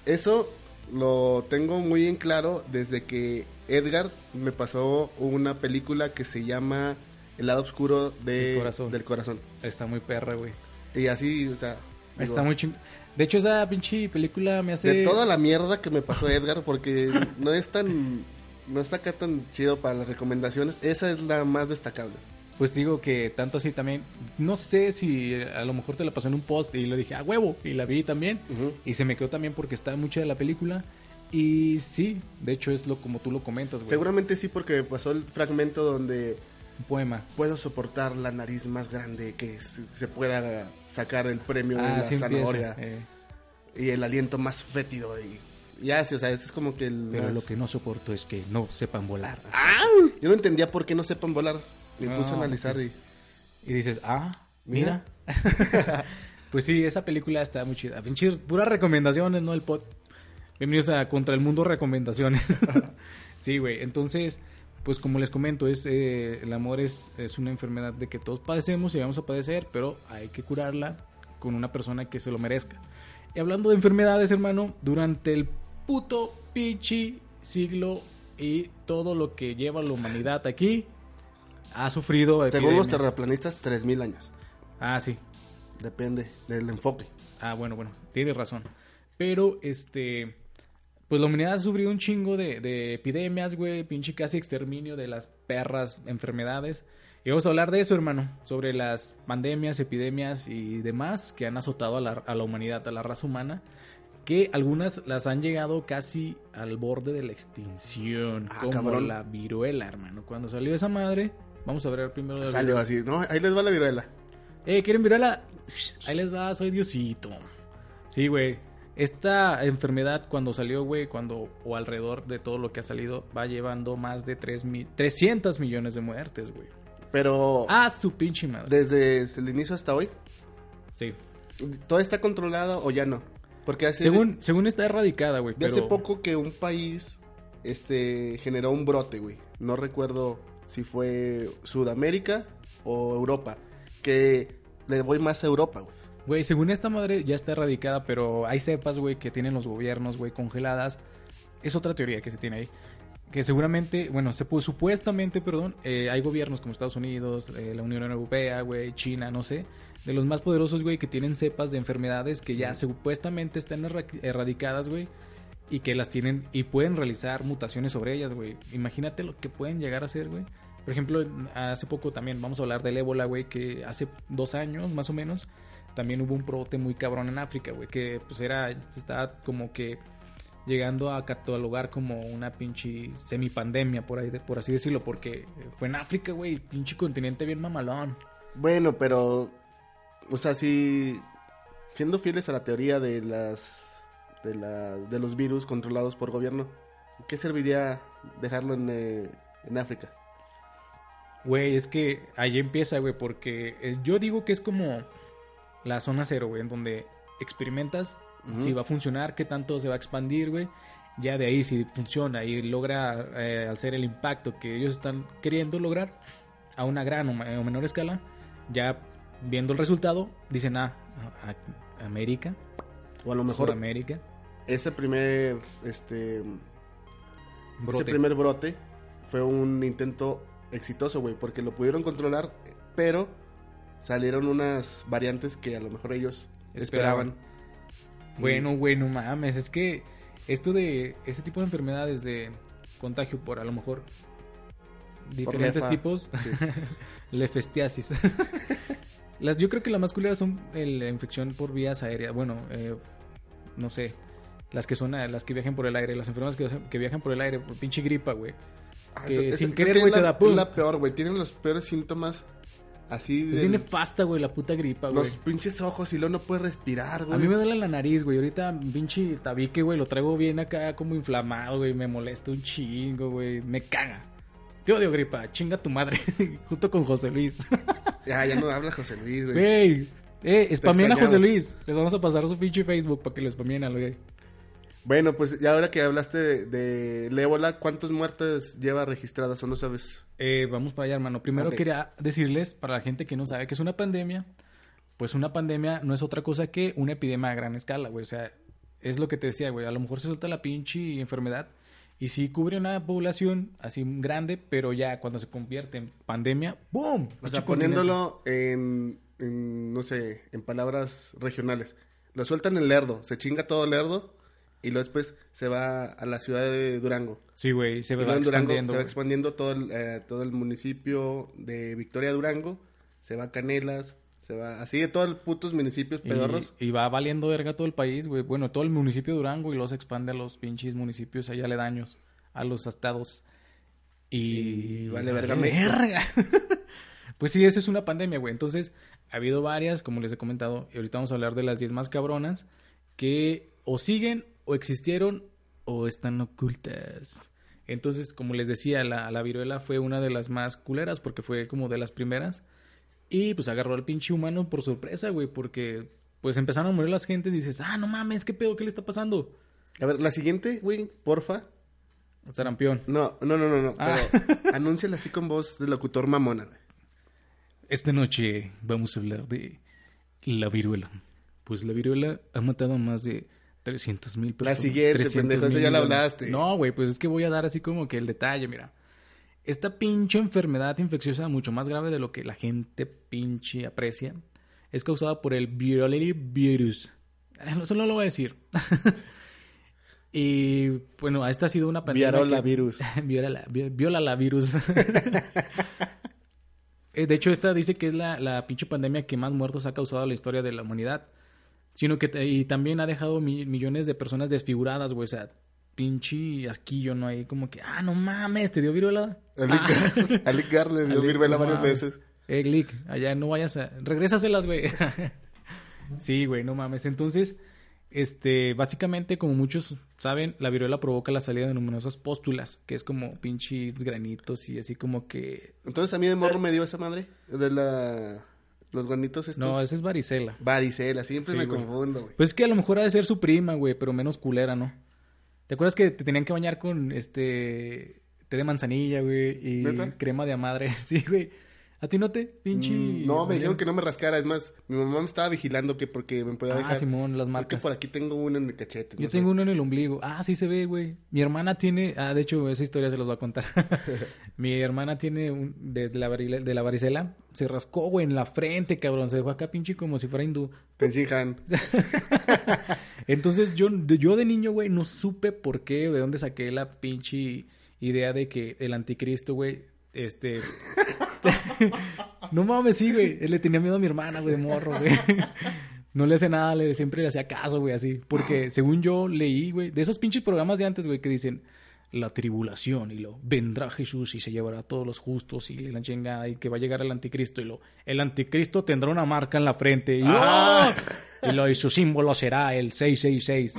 Eso lo tengo muy en claro desde que Edgar me pasó una película que se llama El lado oscuro de- corazón. del corazón. Está muy perra, güey. Y así, o sea, digo, Está muy ching... De hecho, esa pinche película me hace... de toda la mierda que me pasó Edgar, porque no es tan, no está acá tan chido para las recomendaciones, esa es la más destacable. Pues digo que tanto así también... No sé si a lo mejor te la pasó en un post y lo dije, a huevo, y la vi también. Ujú. Y se me quedó también porque está mucha de la película. Y sí, de hecho es lo como tú lo comentas, güey. Seguramente sí, porque pasó el fragmento donde Un poema. puedo soportar la nariz más grande que se pueda sacar el premio Ah, en la sí empieza, zanahoria. eh, y el aliento más fétido y ya sí, o sea, ese es como que el pero lo que no soporto es que no sepan volar. yo no entendía por qué no sepan volar. Me No, puse a analizar y Y dices, ah, mira. Mira. Pues sí, esa película está muy chida. Puras recomendaciones, ¿no? El pod. Bienvenidos a Contra el Mundo Recomendaciones. sí, güey. Entonces, pues como les comento, es eh, el amor es, es una enfermedad de que todos padecemos y vamos a padecer, pero hay que curarla con una persona que se lo merezca. Y hablando de enfermedades, hermano, durante el puto pinche siglo y todo lo que lleva la humanidad aquí, ha sufrido Según los epidemias. terraplanistas, 3.000 años. Ah, sí. Depende del enfoque. Ah, bueno, bueno, tienes razón. Pero, este, pues la humanidad ha sufrido un chingo de, de epidemias, güey, pinche casi exterminio de las perras enfermedades. Y vamos a hablar de eso, hermano, sobre las pandemias, epidemias y demás que han azotado a la, a la humanidad, a la raza humana, que algunas las han llegado casi al borde de la extinción, Ah, como cabrón. la viruela, hermano. Cuando salió esa madre, vamos a ver primero la Salió así, ¿no? Ahí les va la viruela. Eh, ¿quieren viruela? Ahí les va, soy Diosito. Sí, güey. Esta enfermedad cuando salió, güey, cuando o alrededor de todo lo que ha salido, va llevando más de 3 mi- 300 millones de muertes, güey. Pero Ah, su pinche madre. desde el inicio hasta hoy, Sí. ¿todo está controlado o ya no? Porque hace, Según, según está erradicada, güey. vi hace Pero poco que un país este, generó un brote, güey. No recuerdo si fue Sudamérica o Europa. Que le voy más a Europa, güey. Güey, según esta madre ya está erradicada, pero hay cepas, güey, que tienen los gobiernos, güey, congeladas. Es otra teoría que se tiene ahí. Que seguramente, bueno, se pu- supuestamente, perdón, eh, hay gobiernos como Estados Unidos, eh, la Unión Europea, güey, China, no sé, de los más poderosos, güey, que tienen cepas de enfermedades que ya supuestamente están erra- erradicadas, güey, y que las tienen y pueden realizar mutaciones sobre ellas, güey. Imagínate lo que pueden llegar a hacer, güey. Por ejemplo, hace poco también vamos a hablar del ébola, güey, que hace dos años más o menos también hubo un brote muy cabrón en África, güey, que pues era, estaba como que llegando a catalogar como una pinche semipandemia, por ahí, de- por así decirlo, porque fue en África, güey, pinche continente bien mamalón. Bueno, pero, o sea, si siendo fieles a la teoría de las de, la, de los virus controlados por gobierno, ¿qué serviría dejarlo en, eh, en África? Güey, es que ahí empieza, güey, porque eh, yo digo que es como la zona cero, güey, en donde experimentas si va a funcionar, qué tanto se va a expandir, güey. Ya de ahí, si funciona y logra eh, hacer el impacto que ellos están queriendo lograr a una gran o menor escala, ya viendo el resultado, dicen, ah, a- América, O a lo mejor América, ese primer este brote. ese primer brote fue un intento exitoso, güey, porque lo pudieron controlar, pero salieron unas variantes que a lo mejor ellos Esperaban. esperaban. Bueno, güey, no mames, es que esto de ese tipo de enfermedades de contagio por a lo mejor diferentes lefa. tipos, Sí. lefestiasis. Las, yo creo que las más culeras son el- la infección por vías aéreas, bueno, eh, no sé, las que son las que viajan por el aire, las enfermedades que, que viajan por el aire, por pinche gripa, güey. Ah, que esa- sin esa- querer, que güey, es te da pum. Es la peor, güey. Tienen los peores síntomas así Es de bien nefasta, güey, la puta gripa, güey. los pinches ojos y luego no puedes respirar, güey. A mí me duele la nariz, güey. Ahorita pinche tabique, güey, lo traigo bien acá como inflamado, güey. Me molesta un chingo, güey. Me caga. Te odio, gripa. Chinga tu madre. Junto con José Luis. Ya, ya no habla José Luis, güey. Güey. Eh, spamien a. José Luis. Les vamos a pasar su pinche Facebook para que lo spamien al güey. Bueno, pues ya ahora que hablaste de, de ébola, ¿cuántas muertes lleva registradas o no sabes? Eh, vamos para allá, hermano. Primero quería decirles, para la gente que no sabe que es una pandemia, pues una pandemia no es otra cosa que una epidemia a gran escala, güey. O sea, es lo que te decía, güey. A lo mejor se suelta la pinche enfermedad y sí cubre una población así grande, pero ya cuando se convierte en pandemia, ¡boom! O sea, poniéndolo en, en, no sé, en palabras regionales. Lo sueltan en Lerdo, se chinga todo Lerdo y luego después se va a la ciudad de Durango. Sí, güey, se va en Durango expandiendo. se va expandiendo todo el, eh, todo el municipio de Victoria Durango, se va a Canelas, se va así de todos los putos municipios pedorros. Y, y va valiendo verga todo el país, güey. Bueno, todo el municipio de Durango y se expande a los pinches municipios allá aledaños, a los estados. Y, Y vale verga verga. pues sí, esa es una pandemia, güey. Entonces, ha habido varias, como les he comentado, y ahorita vamos a hablar de las 10 más cabronas, que o siguen, o existieron, o están ocultas. Entonces, como les decía, la, la viruela fue una de las más culeras porque fue como de las primeras. Y pues agarró al pinche humano por sorpresa, güey, porque pues empezaron a morir las gentes y dices, ah, no mames, ¿qué pedo? ¿Qué le está pasando? A ver, la siguiente, güey, porfa. Sarampión. No, no, no, no, no. Ah. Pero anúnciala así con voz de locutor mamona, güey. Esta noche vamos a hablar de la viruela. Pues la viruela ha matado a más de 300 mil La personas. siguiente, 300 pendejo, ya la hablaste. No, güey, pues es que voy a dar así como que el detalle, mira. Esta pinche enfermedad infecciosa, mucho más grave de lo que la gente pinche aprecia, es causada por el virolity virus. Eh, Solo lo voy a decir. y bueno, esta ha sido una pandemia. Viarola que- virus. Viola, vi- viola la virus. De hecho, esta dice que es la, la pinche pandemia que más muertos ha causado en la historia de la humanidad. Sino que y también ha dejado mi- millones de personas desfiguradas, güey. O sea, pinche asquillo, ¿no? Ahí como que, ah, no mames, ¿te dio viruela? A Lick, a Lick Gar le dio viruela no varias mames. veces. Eh, Glick, allá no vayas a... Regrésaselas, güey. sí, güey, no mames. Entonces, este, básicamente, como muchos saben, la viruela provoca la salida de numerosas póstulas, que es como pinches granitos y así como que... Entonces a mí de morro me dio esa madre. De la... Los guanitos estos. No, esa es varicela. Varicela, siempre Sí, me güey. confundo, güey. Pues es que a lo mejor ha de ser su prima, güey, pero menos culera, ¿no? ¿Te acuerdas que te tenían que bañar con este té de manzanilla, güey, y ¿Neta? crema de madre? Sí, güey. ¿A ti no te pinche? Mm, No, me dijeron que no me rascara. Es más, mi mamá me estaba vigilando que porque me podía Ah, dejar. Simón, las Porque marcas. por aquí tengo uno en el cachete. Yo no tengo sé. uno en el ombligo. Ah, sí se ve, güey. Mi hermana tiene... Ah, de hecho, esa historia se los voy a contar. Mi hermana tiene un... De la, varila- de la varicela. Se rascó, güey, en la frente, cabrón. Se dejó acá pinche como si fuera hindú. Tenshinhan. Entonces yo, de- yo de niño, güey, no supe por qué, de dónde saqué la pinche idea de que el anticristo, güey, este... no mames, sí, güey. Le tenía miedo a mi hermana, güey, de morro, güey. No le hace nada, le, siempre le hacía caso, güey, así. Porque según yo leí, güey, de esos pinches programas de antes, güey, que dicen la tribulación y lo vendrá Jesús y se llevará a todos los justos y la chingada y que va a llegar el anticristo y lo el anticristo tendrá una marca en la frente y, ¡ah! Y, lo, y su símbolo será el 666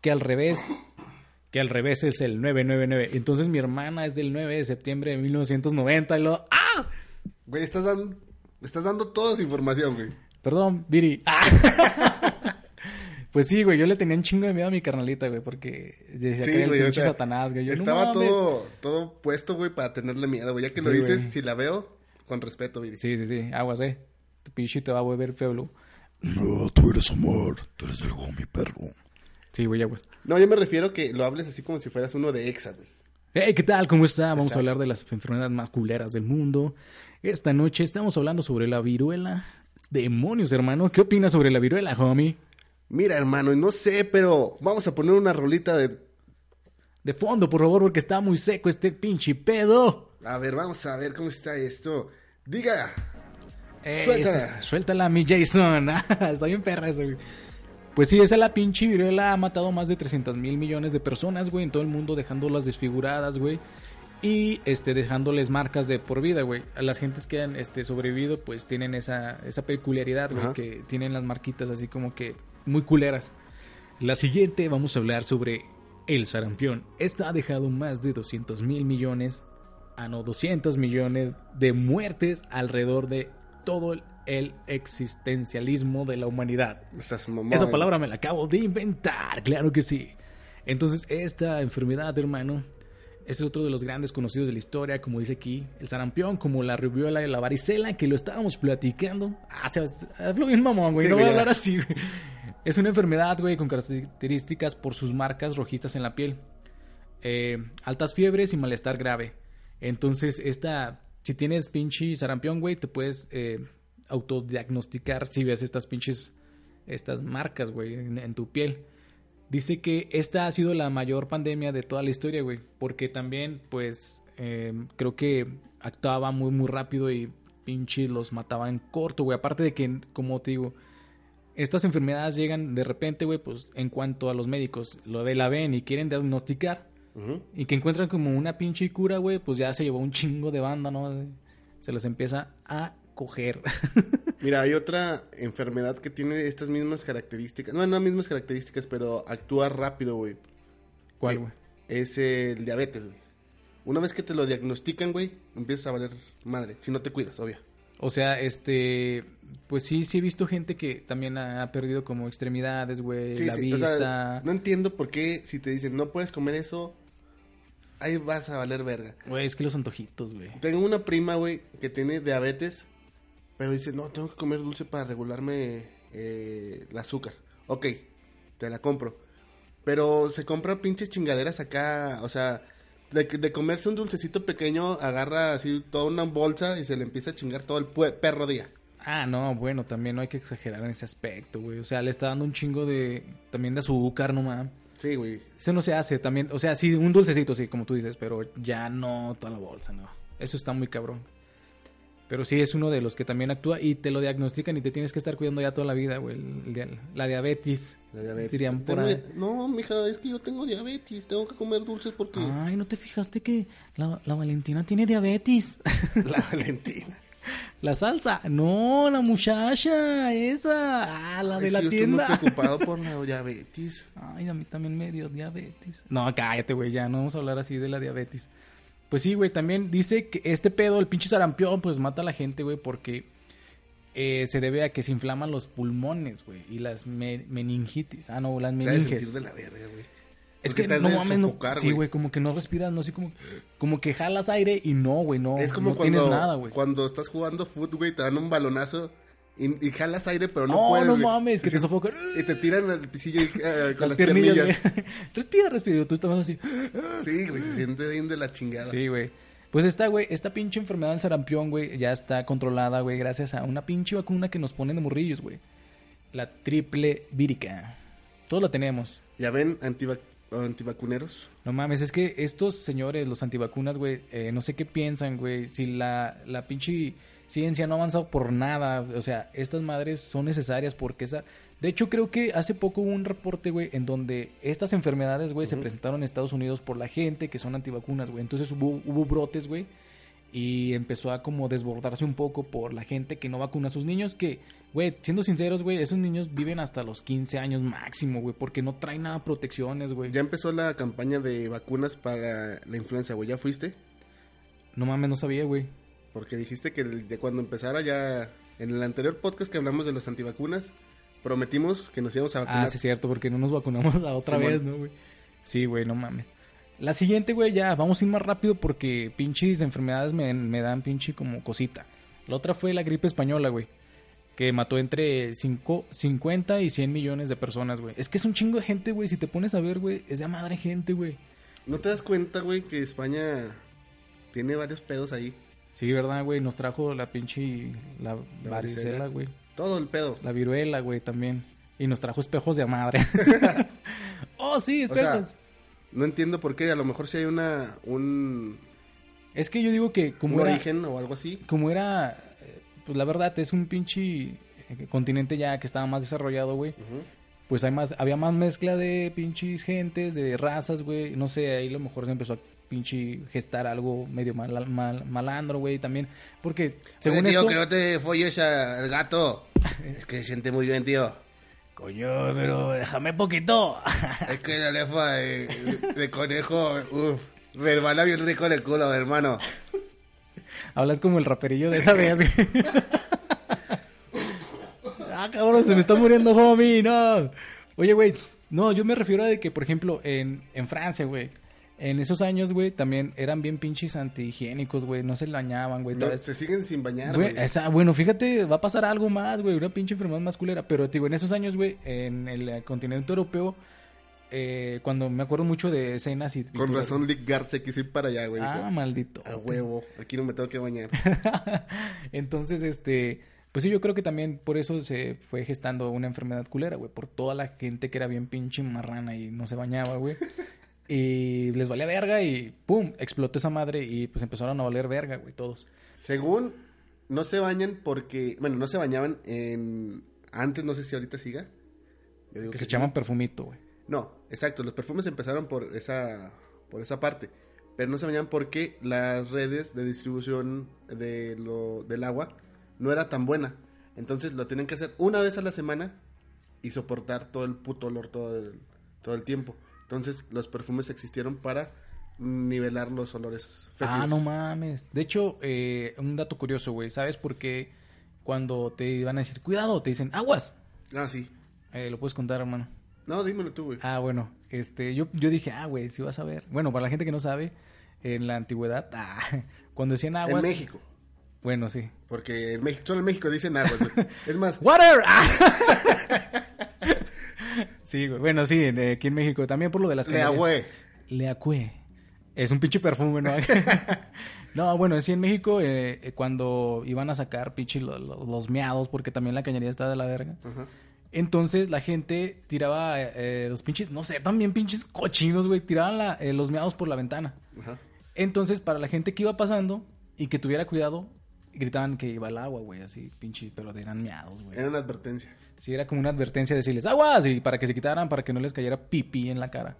que al revés que al revés es el 999 entonces mi hermana es del 9 de septiembre de 1990 y lo ¡ah! Güey, estás dando, estás dando toda esa información, güey. Perdón, Viri. ¡Ah! Pues sí, güey, yo le tenía un chingo de miedo a mi carnalita, güey, porque decía que era el o pinche sea, Satanás, güey. Yo, estaba todo, todo puesto, güey, para tenerle miedo, güey. Ya que lo Sí, dices, güey. si la veo, con respeto, güey. Sí, sí, sí, aguas, eh. Tu pinche te va a volver feo. No, tú eres amor, tú eres algo, mi perro. Sí, güey, aguas. No, yo me refiero que lo hables así como si fueras uno de Exa, güey. Hey, ¿qué tal? ¿Cómo está? Vamos Exacto. a hablar de las enfermedades más culeras del mundo. Esta noche estamos hablando sobre la viruela. Demonios, hermano. ¿Qué opinas sobre la viruela, homie? Mira, hermano, y no sé, pero vamos a poner una rolita de... De fondo, por favor, porque está muy seco este pinche pedo. A ver, vamos a ver cómo está esto. Diga. Eh, Suéltala. Suéltala, mi Jason. está bien perra eso, güey. Pues sí, esa la pinche viruela ha matado más de 300 mil millones de personas, güey, en todo el mundo, dejándolas desfiguradas, güey. Y este, dejándoles marcas de por vida, güey. A las gentes que han este, sobrevivido, pues tienen esa, esa peculiaridad, güey, Ajá. que tienen las marquitas así como que muy culeras. La siguiente vamos a hablar sobre el sarampión. Esta ha dejado más de 200 mil millones, a no 200 millones de muertes alrededor de todo el- el existencialismo de la humanidad. Mamá, Esa palabra me la acabo de inventar, claro que sí. Entonces, esta enfermedad, hermano, este es otro de los grandes conocidos de la historia, como dice aquí, el sarampión, como la rubiola y la varicela, que lo estábamos platicando. Ah, se hablo bien mamón, güey, Sí, no voy a hablar así, güey. Es una enfermedad, güey, con características por sus marcas rojizas en la piel. Eh, altas fiebres y malestar grave. Entonces, esta, si tienes pinche sarampión, güey, te puedes eh, autodiagnosticar si ves estas pinches, estas marcas, güey, en, tu piel. Dice que esta ha sido la mayor pandemia de toda la historia, güey, porque también, pues, eh, creo que actuaba muy, muy rápido y pinche los mataba en corto, güey. Aparte de que, como te digo, estas enfermedades llegan de repente, güey, pues, en cuanto a los médicos lo de la ven y quieren diagnosticar, Y que encuentran como una pinche cura, güey, pues ya se llevó un chingo de banda, ¿no? Se los empieza a coger. Mira, hay otra enfermedad que tiene estas mismas características. No, no mismas características, pero actúa rápido, güey. ¿Cuál, Eh, güey? Es el diabetes, güey. Una vez que te lo diagnostican, güey, empiezas a valer madre. Si no te cuidas, obvio. O sea, este, pues sí, sí he visto gente que también ha perdido como extremidades, güey, Sí, la sí, o vista. sea, no entiendo por qué si te dicen no puedes comer eso, ahí vas a valer verga. Güey, es que los antojitos, güey. Tengo una prima, güey, que tiene diabetes, pero dice, no, tengo que comer dulce para regularme eh, el azúcar. Ok, te la compro. Pero se compra pinches chingaderas acá, o sea, de, de comerse un dulcecito pequeño, agarra así toda una bolsa y se le empieza a chingar todo el perro día. Ah, no, bueno, también no hay que exagerar en ese aspecto, güey. O sea, le está dando un chingo de, también de azúcar, no mames. Sí, güey. Eso no se hace también, o sea, sí, un dulcecito, sí, como tú dices, pero ya no toda la bolsa, no. Eso está muy cabrón. Pero sí es uno de los que también actúa y te lo diagnostican y te tienes que estar cuidando ya toda la vida, güey. la diabetes. La diabetes. Dirían por ahí. No, mija, es que yo tengo diabetes, tengo que comer dulces porque... Ay, ¿no te fijaste que la, la Valentina tiene diabetes? La Valentina. la salsa. No, la muchacha, esa. Ah, la de la yo tienda. Estoy muy preocupado por la diabetes. Ay, a mí también me dio diabetes. No, cállate, güey, ya no vamos a hablar así de la diabetes. Pues sí, güey, también dice que este pedo, el pinche sarampión, pues mata a la gente, güey, porque eh, se debe a que se inflaman los pulmones, güey, y las me- meningitis. Ah, no, las Se meninges. de la verga, güey. Es Porque que te has no de mames, no, sofocar, sí, güey, como que no respiras, no así como, como que jalas aire y no, güey, no, es como no cuando, tienes nada, güey. cuando estás jugando fútbol, güey, te dan un balonazo y, y jalas aire, pero no No, puedes. no güey. mames, que te sofocan. Y te tiran al pisillo y, eh, con Las las, piernillas, piernillas. güey. respira, respira, tú estabas así. Sí, güey, se siente bien de la chingada. Sí, güey. Pues esta, güey, esta pinche enfermedad del sarampión, güey, ya está controlada, güey, gracias a una pinche vacuna que nos ponen de morrillos, güey. La triple vírica. Todos la tenemos. Ya ven, antivac- antivacuneros. No mames, es que estos señores, los antivacunas, güey, eh, no sé qué piensan, güey. Si la, la pinche ciencia no ha avanzado por nada. O sea, estas madres son necesarias porque esa... De hecho, creo que hace poco hubo un reporte, güey, en donde estas enfermedades, güey, se presentaron en Estados Unidos por la gente que son antivacunas, güey. Entonces hubo, hubo brotes, güey. Y empezó a como desbordarse un poco por la gente que no vacuna a sus niños. Que, güey, siendo sinceros, güey, esos niños viven hasta los 15 años máximo, güey. Porque no traen nada de protecciones, güey. Ya empezó la campaña de vacunas para la influenza, güey. ¿Ya fuiste? No mames, no sabía, güey. Porque dijiste que de cuando empezara ya... En el anterior podcast que hablamos de las antivacunas, prometimos que nos íbamos a vacunar. Ah, sí, es cierto, porque no nos vacunamos la otra vez, ¿no, güey? Sí, güey, no mames. La siguiente, güey, ya, vamos a ir más rápido porque pinches enfermedades me, me dan pinche como cosita. La otra fue la gripe española, güey. Que mató entre cinco, 50 y 100 millones de personas, güey. Es que es un chingo de gente, güey. Si te pones a ver, güey, es de madre gente, güey. ¿No te das cuenta, güey, que España tiene varios pedos ahí? Sí, ¿verdad, güey? Nos trajo la pinche... La, La varicela, güey. Todo el pedo. La viruela, güey, también. Y nos trajo espejos de madre. oh, sí, O sea, espejos. No entiendo por qué. A lo mejor si hay una un, Es que yo digo que como un era, origen o algo así. como era, eh, pues la verdad es un pinche eh, continente ya que estaba más desarrollado, güey. Pues hay más, había más mezcla de pinches gentes, de razas, güey. No sé, ahí a lo mejor se empezó a pinche gestar algo medio mal, mal- malandro, güey, también. Porque, según Oye, tío, esto... que no te folles al gato. es que se siente muy bien, tío. Coño, pero déjame poquito. Es que la lefa de, de conejo, uff, resbala bien rico en el culo, hermano. Hablas como el raperillo de esa vez, güey. ah, cabrón, se me está muriendo, homie, no. Oye, güey, no, yo me refiero a de que, por ejemplo, en, en Francia, güey, en esos años, güey, también eran bien pinches antihigiénicos, güey, no se bañaban, güey. No, se siguen sin bañar, Güey, esa- bueno, fíjate, va a pasar algo más, güey, una pinche enfermedad más culera. Pero, digo, en esos años, güey, en el eh, continente europeo, eh, cuando me acuerdo mucho de escenas y... Con razón Lick Garce quiso ir para allá, güey. Ah, Dijo, maldito. a huevo, aquí no me tengo que bañar. Entonces, este, pues sí, yo creo que también por eso se fue gestando una enfermedad culera, güey, por toda la gente que era bien pinche marrana y no se bañaba, güey. Y les valía verga y pum, explotó esa madre y pues empezaron a valer verga, güey, todos. Según, no se bañan porque, bueno, no se bañaban en... Antes, no sé si ahorita siga. Yo digo Que se sí. llaman perfumito, güey. No, exacto, los perfumes empezaron por esa, por esa parte, pero no se bañaban porque las redes de distribución de lo, del agua no era tan buena. Entonces lo tienen que hacer una vez a la semana y soportar todo el puto olor todo el, todo el tiempo. Entonces los perfumes existieron para nivelar los olores fétidos. Ah, no mames. De hecho, eh, un dato curioso, güey. ¿Sabes por qué cuando te van a decir, cuidado, te dicen, aguas? Ah, sí. Eh, Lo puedes contar, hermano. No, dímelo tú, güey. Ah, bueno, este, yo, yo dije, ah, güey, si vas a ver. Bueno, para la gente que no sabe, en la antigüedad, ah, cuando decían en aguas. México. Bueno, sí. Porque en México, solo en México dicen aguas, güey. Es más, ¡Water! Ah. sí, güey. Bueno, sí, aquí en México también por lo de las le Canarias. agüe. Leacue. Es un pinche perfume, ¿no? no, bueno, sí, en México, eh, eh, cuando iban a sacar pinche lo- lo- los meados, porque también la cañería está de la verga. Entonces la gente tiraba eh, eh, los pinches, no sé, también pinches cochinos, güey, tiraban la- eh, los meados por la ventana. Entonces, para la gente que iba pasando y que tuviera cuidado, gritaban que iba el agua, güey, así, pinche, pero eran meados, güey. Era una advertencia. Sí, era como una advertencia de decirles, aguas, y para que se quitaran, para que no les cayera pipí en la cara.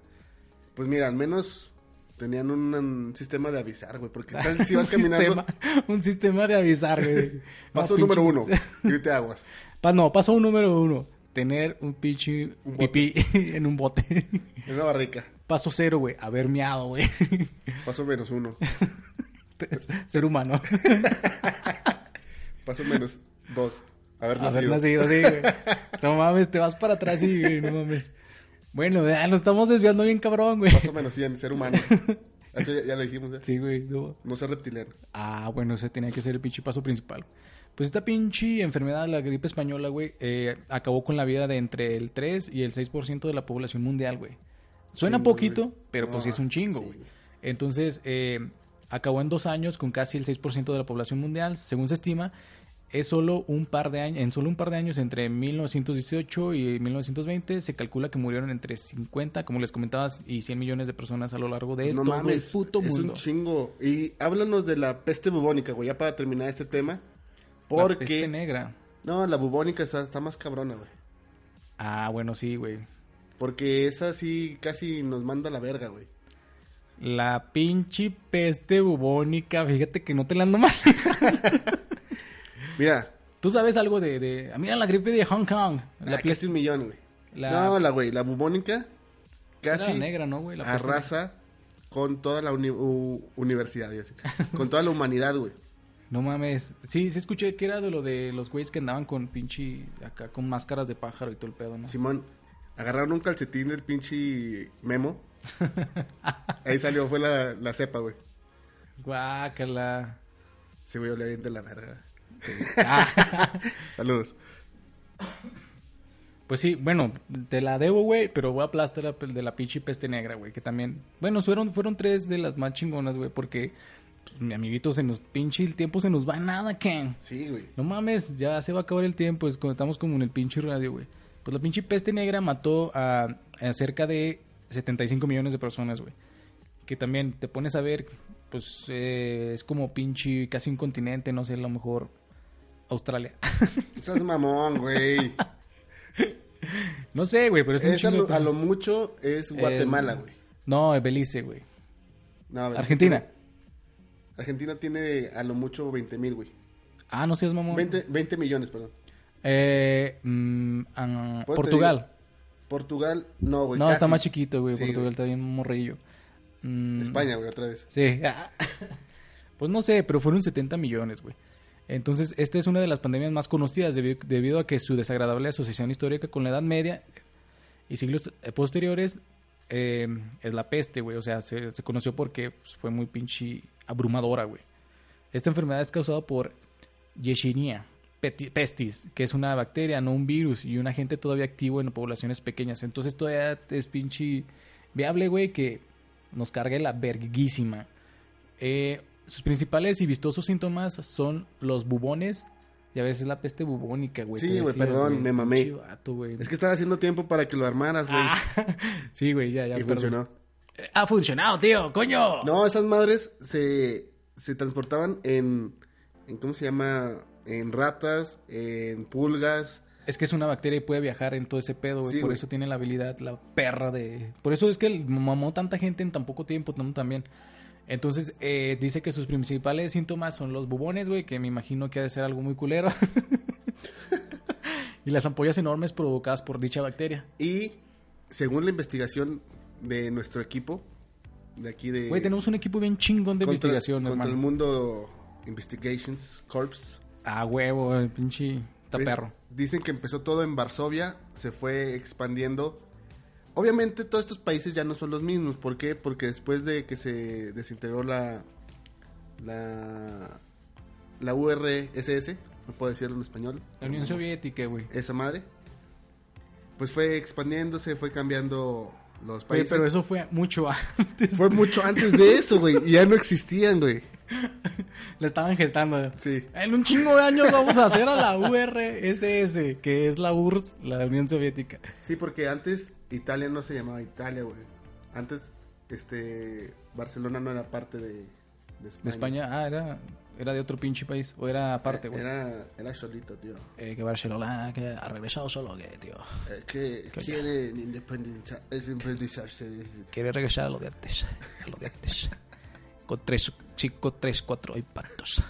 Pues mira, al menos tenían un, un sistema de avisar, güey. Porque tal si vas un, caminando. sistema, un sistema de avisar, güey. Paso No, número uno. Grite aguas. Pa- no, paso número uno. Tener un pinche Un pipí en un bote. En una barrica. Paso cero, güey. Haber miado, güey. Paso menos uno. Ser humano. Paso menos dos. Haber Haber nacido. nacido, sí, güey. No mames, te vas para atrás y, güey, no mames. Bueno, ya nos estamos desviando bien cabrón, güey. Paso menos 100. Ser humano. Eso ya, ya lo dijimos. ¿eh? Sí, güey. no. No ser reptiliano. Ah, bueno, ese tenía que ser el pinche paso principal. Pues esta pinche enfermedad, la gripe española, güey, eh, acabó con la vida de entre el 3 y el 6% de la población mundial, güey. Suena poquito, güey. pero pues sí es un chingo, sí, güey. Entonces, eh, acabó en dos años con casi el 6% de la población mundial, según se estima. Es solo un par de años, en solo un par de años, entre 1918 y 1920, se calcula que murieron entre 50, como les comentabas, y 100 millones de personas a lo largo de no todo mames. el puto es mundo. un chingo. Y háblanos de la peste bubónica, güey. Ya para terminar este tema. La Porque. peste negra. No, la bubónica está, está más cabrona, güey. Ah, bueno, sí, güey. Porque esa sí casi nos manda a la verga, güey. La pinche peste bubónica, fíjate que no te la ando mal. Mira, Tú sabes algo de, de... ah, Mira la gripe de Hong Kong. La ah, casi un millón, güey. La- No, la güey, la bubónica casi negra, ¿no, güey? La arrasa con toda la uni- universidad, con toda la humanidad, güey. No mames. Sí, sí escuché que era de lo de los güeyes que andaban con pinche... Acá con máscaras de pájaro y todo el pedo, ¿no? Simón, agarraron un calcetín del pinche Memo. Ahí salió, fue la, la cepa, güey. Guácala. Se güey, olía bien de la verga. Ah, Saludos. pues sí, bueno, te la debo, güey, pero voy a aplastar la de la pinche peste negra, güey, que también... Bueno, fueron, fueron tres de las más chingonas, güey, porque... pues, mi amiguito, se nos pinche el tiempo se nos va nada, Ken. Sí, güey. No mames, ya se va a acabar el tiempo, es cuando estamos como en el pinche radio, güey. Pues la pinche peste negra mató a, a cerca de 75 millones de personas, güey. Que también te pones a ver, pues eh, es como pinche casi un continente, no sé, a lo mejor Australia. Estás mamón, güey. no sé, güey, pero es un Es a, chingo lo, de- a lo mucho es Guatemala, güey. No, Belice, güey. No, a Argentina. Argentina tiene a lo mucho 20 mil, güey. Ah, no seas mamón. 20, 20 millones, perdón. Eh, mm, ah, Pues Portugal. Portugal, no, güey. no, está más chiquito, güey. Sí, Portugal güey. está bien morrillo. Mm, España, güey, otra vez. Sí. Pues no sé, pero fueron 70 millones, güey. Entonces, esta es una de las pandemias más conocidas debido, debido a que su desagradable asociación histórica con la Edad Media y siglos eh, posteriores eh, es la peste, güey. O sea, se, se conoció porque pues, fue muy pinche abrumadora, güey. Esta enfermedad es causada por Yersinia peti- pestis, que es una bacteria, no un virus, y un agente todavía activo en poblaciones pequeñas. Entonces todavía es pinche viable, güey, que nos cargue la verguísima. Eh, sus principales y vistosos síntomas son los bubones y a veces la peste bubónica, güey. Sí, güey, perdón, me mamé. Es que estaba haciendo tiempo para que lo armaras, güey. Ah, sí, güey, ya, ya. y perdón. funcionó. Eh, Ha funcionado, tío, coño. No, esas madres se, se transportaban en, en, ¿cómo se llama? En ratas, en pulgas. Es que es una bacteria y puede viajar en todo ese pedo, güey. Sí, por güey. eso tiene la habilidad, la perra de... Por eso es que mamó tanta gente en tan poco tiempo ¿no? también. Entonces, eh, dice que sus principales síntomas son los bubones, güey, que me imagino que ha de ser algo muy culero. y las ampollas enormes provocadas por dicha bacteria. Y según la investigación de nuestro equipo, de aquí de... Güey, tenemos un equipo bien chingón de contra, investigación, contra el hermano. mundo Investigations Corps. Ah, huevo, el pinche está perro. Dicen que empezó todo en Varsovia, se fue expandiendo. Obviamente todos estos países ya no son los mismos. ¿Por qué? Porque después de que se desintegró la la la URSS, no puedo decirlo en español, La Unión Soviética, güey. esa madre, pues fue expandiéndose, fue cambiando los Oye, países. pero eso fue mucho antes. Fue mucho antes de eso, güey, y ya no existían, güey. La estaban gestando. Sí. En un chingo de años vamos a hacer a la URSS, que es la URSS, la Unión Soviética. Sí, porque antes Italia no se llamaba Italia, güey. Antes, este, Barcelona no era parte de, de España. De España, ah, era, era de otro pinche país, o era aparte, güey. Era, era solito, tío. Eh, que Barcelona, que ha regresado solo, que, tío. Eh, que Coño. quieren independiza- independizarse. de- Quiere regresar a lo de antes, a lo de antes. Con tres, cinco, tres, cuatro impactos.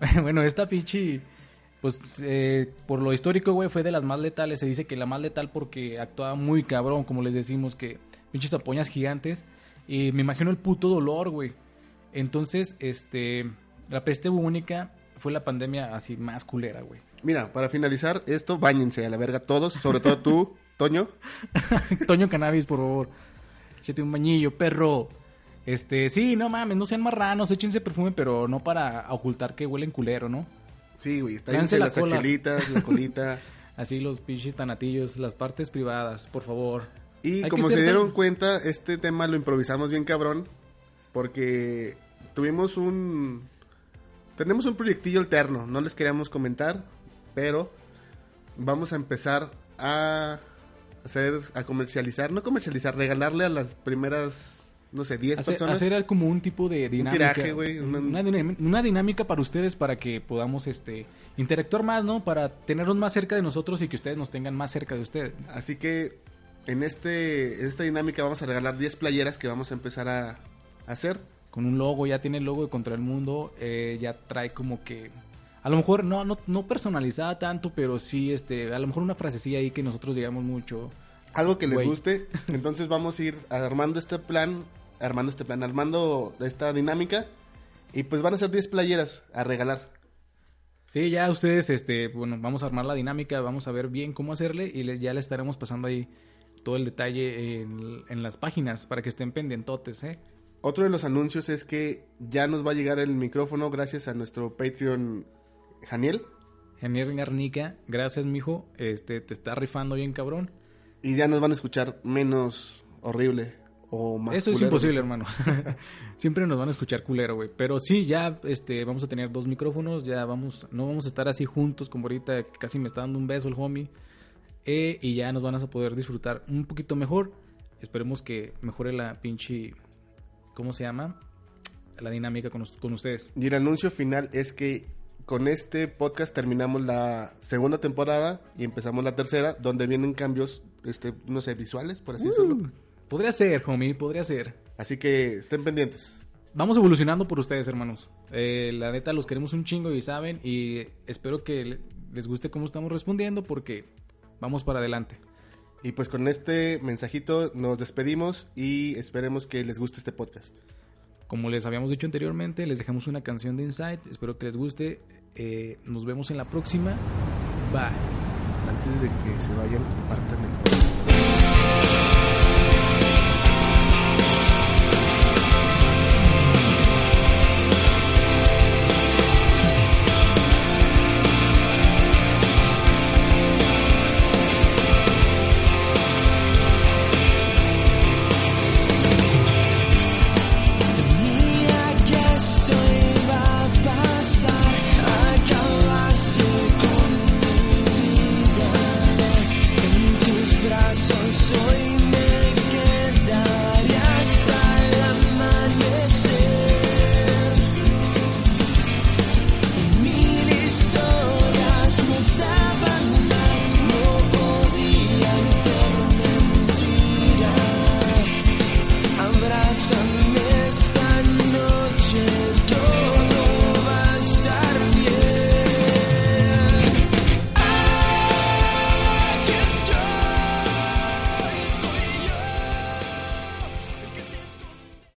bueno, esta pinche, pues, eh, por lo histórico, güey, fue de las más letales. Se dice que la más letal porque actuaba muy cabrón, como les decimos, que pinches apoñas gigantes. Y me imagino el puto dolor, güey. Entonces, este, la peste bubónica fue la pandemia así más culera, güey. Mira, para finalizar esto, bañense a la verga todos, sobre todo tú, Toño. Toño Cannabis, por favor. Échate un bañillo, perro. Este, sí, no mames, no sean marranos, échense perfume, pero no para ocultar que huelen culero, ¿no? Sí, güey, está la las cola. axilitas, la colita. Así los pinches tanatillos, las partes privadas, por favor. Y Hay como se dieron cuenta, este tema lo improvisamos bien cabrón. Porque tuvimos un. Tenemos un proyectillo alterno. No les queríamos comentar. Pero vamos a empezar a hacer. A comercializar. No comercializar, regalarle a las primeras. No sé, 10 Hacer, personas. hacer como un tipo de dinámica. tiraje, güey, una- Una, dinam- una dinámica para ustedes para que podamos este interactuar más, ¿no? Para tenernos más cerca de nosotros y que ustedes nos tengan más cerca de ustedes. Así que en, este, en esta dinámica vamos a regalar 10 playeras que vamos a empezar a, a hacer. con un logo, ya tiene el logo de Contra el Mundo, eh, ya trae como que, a lo mejor no, no, no personalizada tanto, pero sí, este, a lo mejor una frasecilla ahí que nosotros digamos mucho. algo que les guste. Entonces vamos a ir armando este plan, armando este plan, armando esta dinámica. Y pues van a ser 10 playeras a regalar. Sí, ya ustedes, este, bueno, vamos a armar la dinámica, vamos a ver bien cómo hacerle y le- ya le estaremos pasando ahí todo el detalle en, en las páginas para que estén pendientotes, ¿eh? Otro de los anuncios es que ya nos va a llegar el micrófono gracias a nuestro Patreon Janiel. Genier Garnica, gracias, mijo, este, te está rifando bien cabrón. Y ya nos van a escuchar menos horrible o más Eso es imposible, hermano. Siempre nos van a escuchar culero, güey. Pero sí, ya este, vamos a tener dos micrófonos. Ya vamos, no vamos a estar así juntos como ahorita. Casi me está dando un beso el homie. Eh, y ya nos van a poder disfrutar un poquito mejor. Esperemos que mejore la pinche. ¿Cómo se llama? La dinámica con, con ustedes. Y el anuncio final es que con este podcast terminamos la segunda temporada y empezamos la tercera, donde vienen cambios, este, no sé, visuales, por así decirlo. Podría ser, homie, podría ser. Así que estén pendientes. Vamos evolucionando por ustedes, hermanos. Eh, la neta, los queremos un chingo y saben. Y espero que le- les guste cómo estamos respondiendo porque vamos para adelante. Y pues con este mensajito nos despedimos y esperemos que les guste este podcast. Como les habíamos dicho anteriormente, les dejamos una canción de Insight. Espero que les guste. Eh, nos vemos en la próxima. Bye. Antes de que se vayan, compartan el podcast.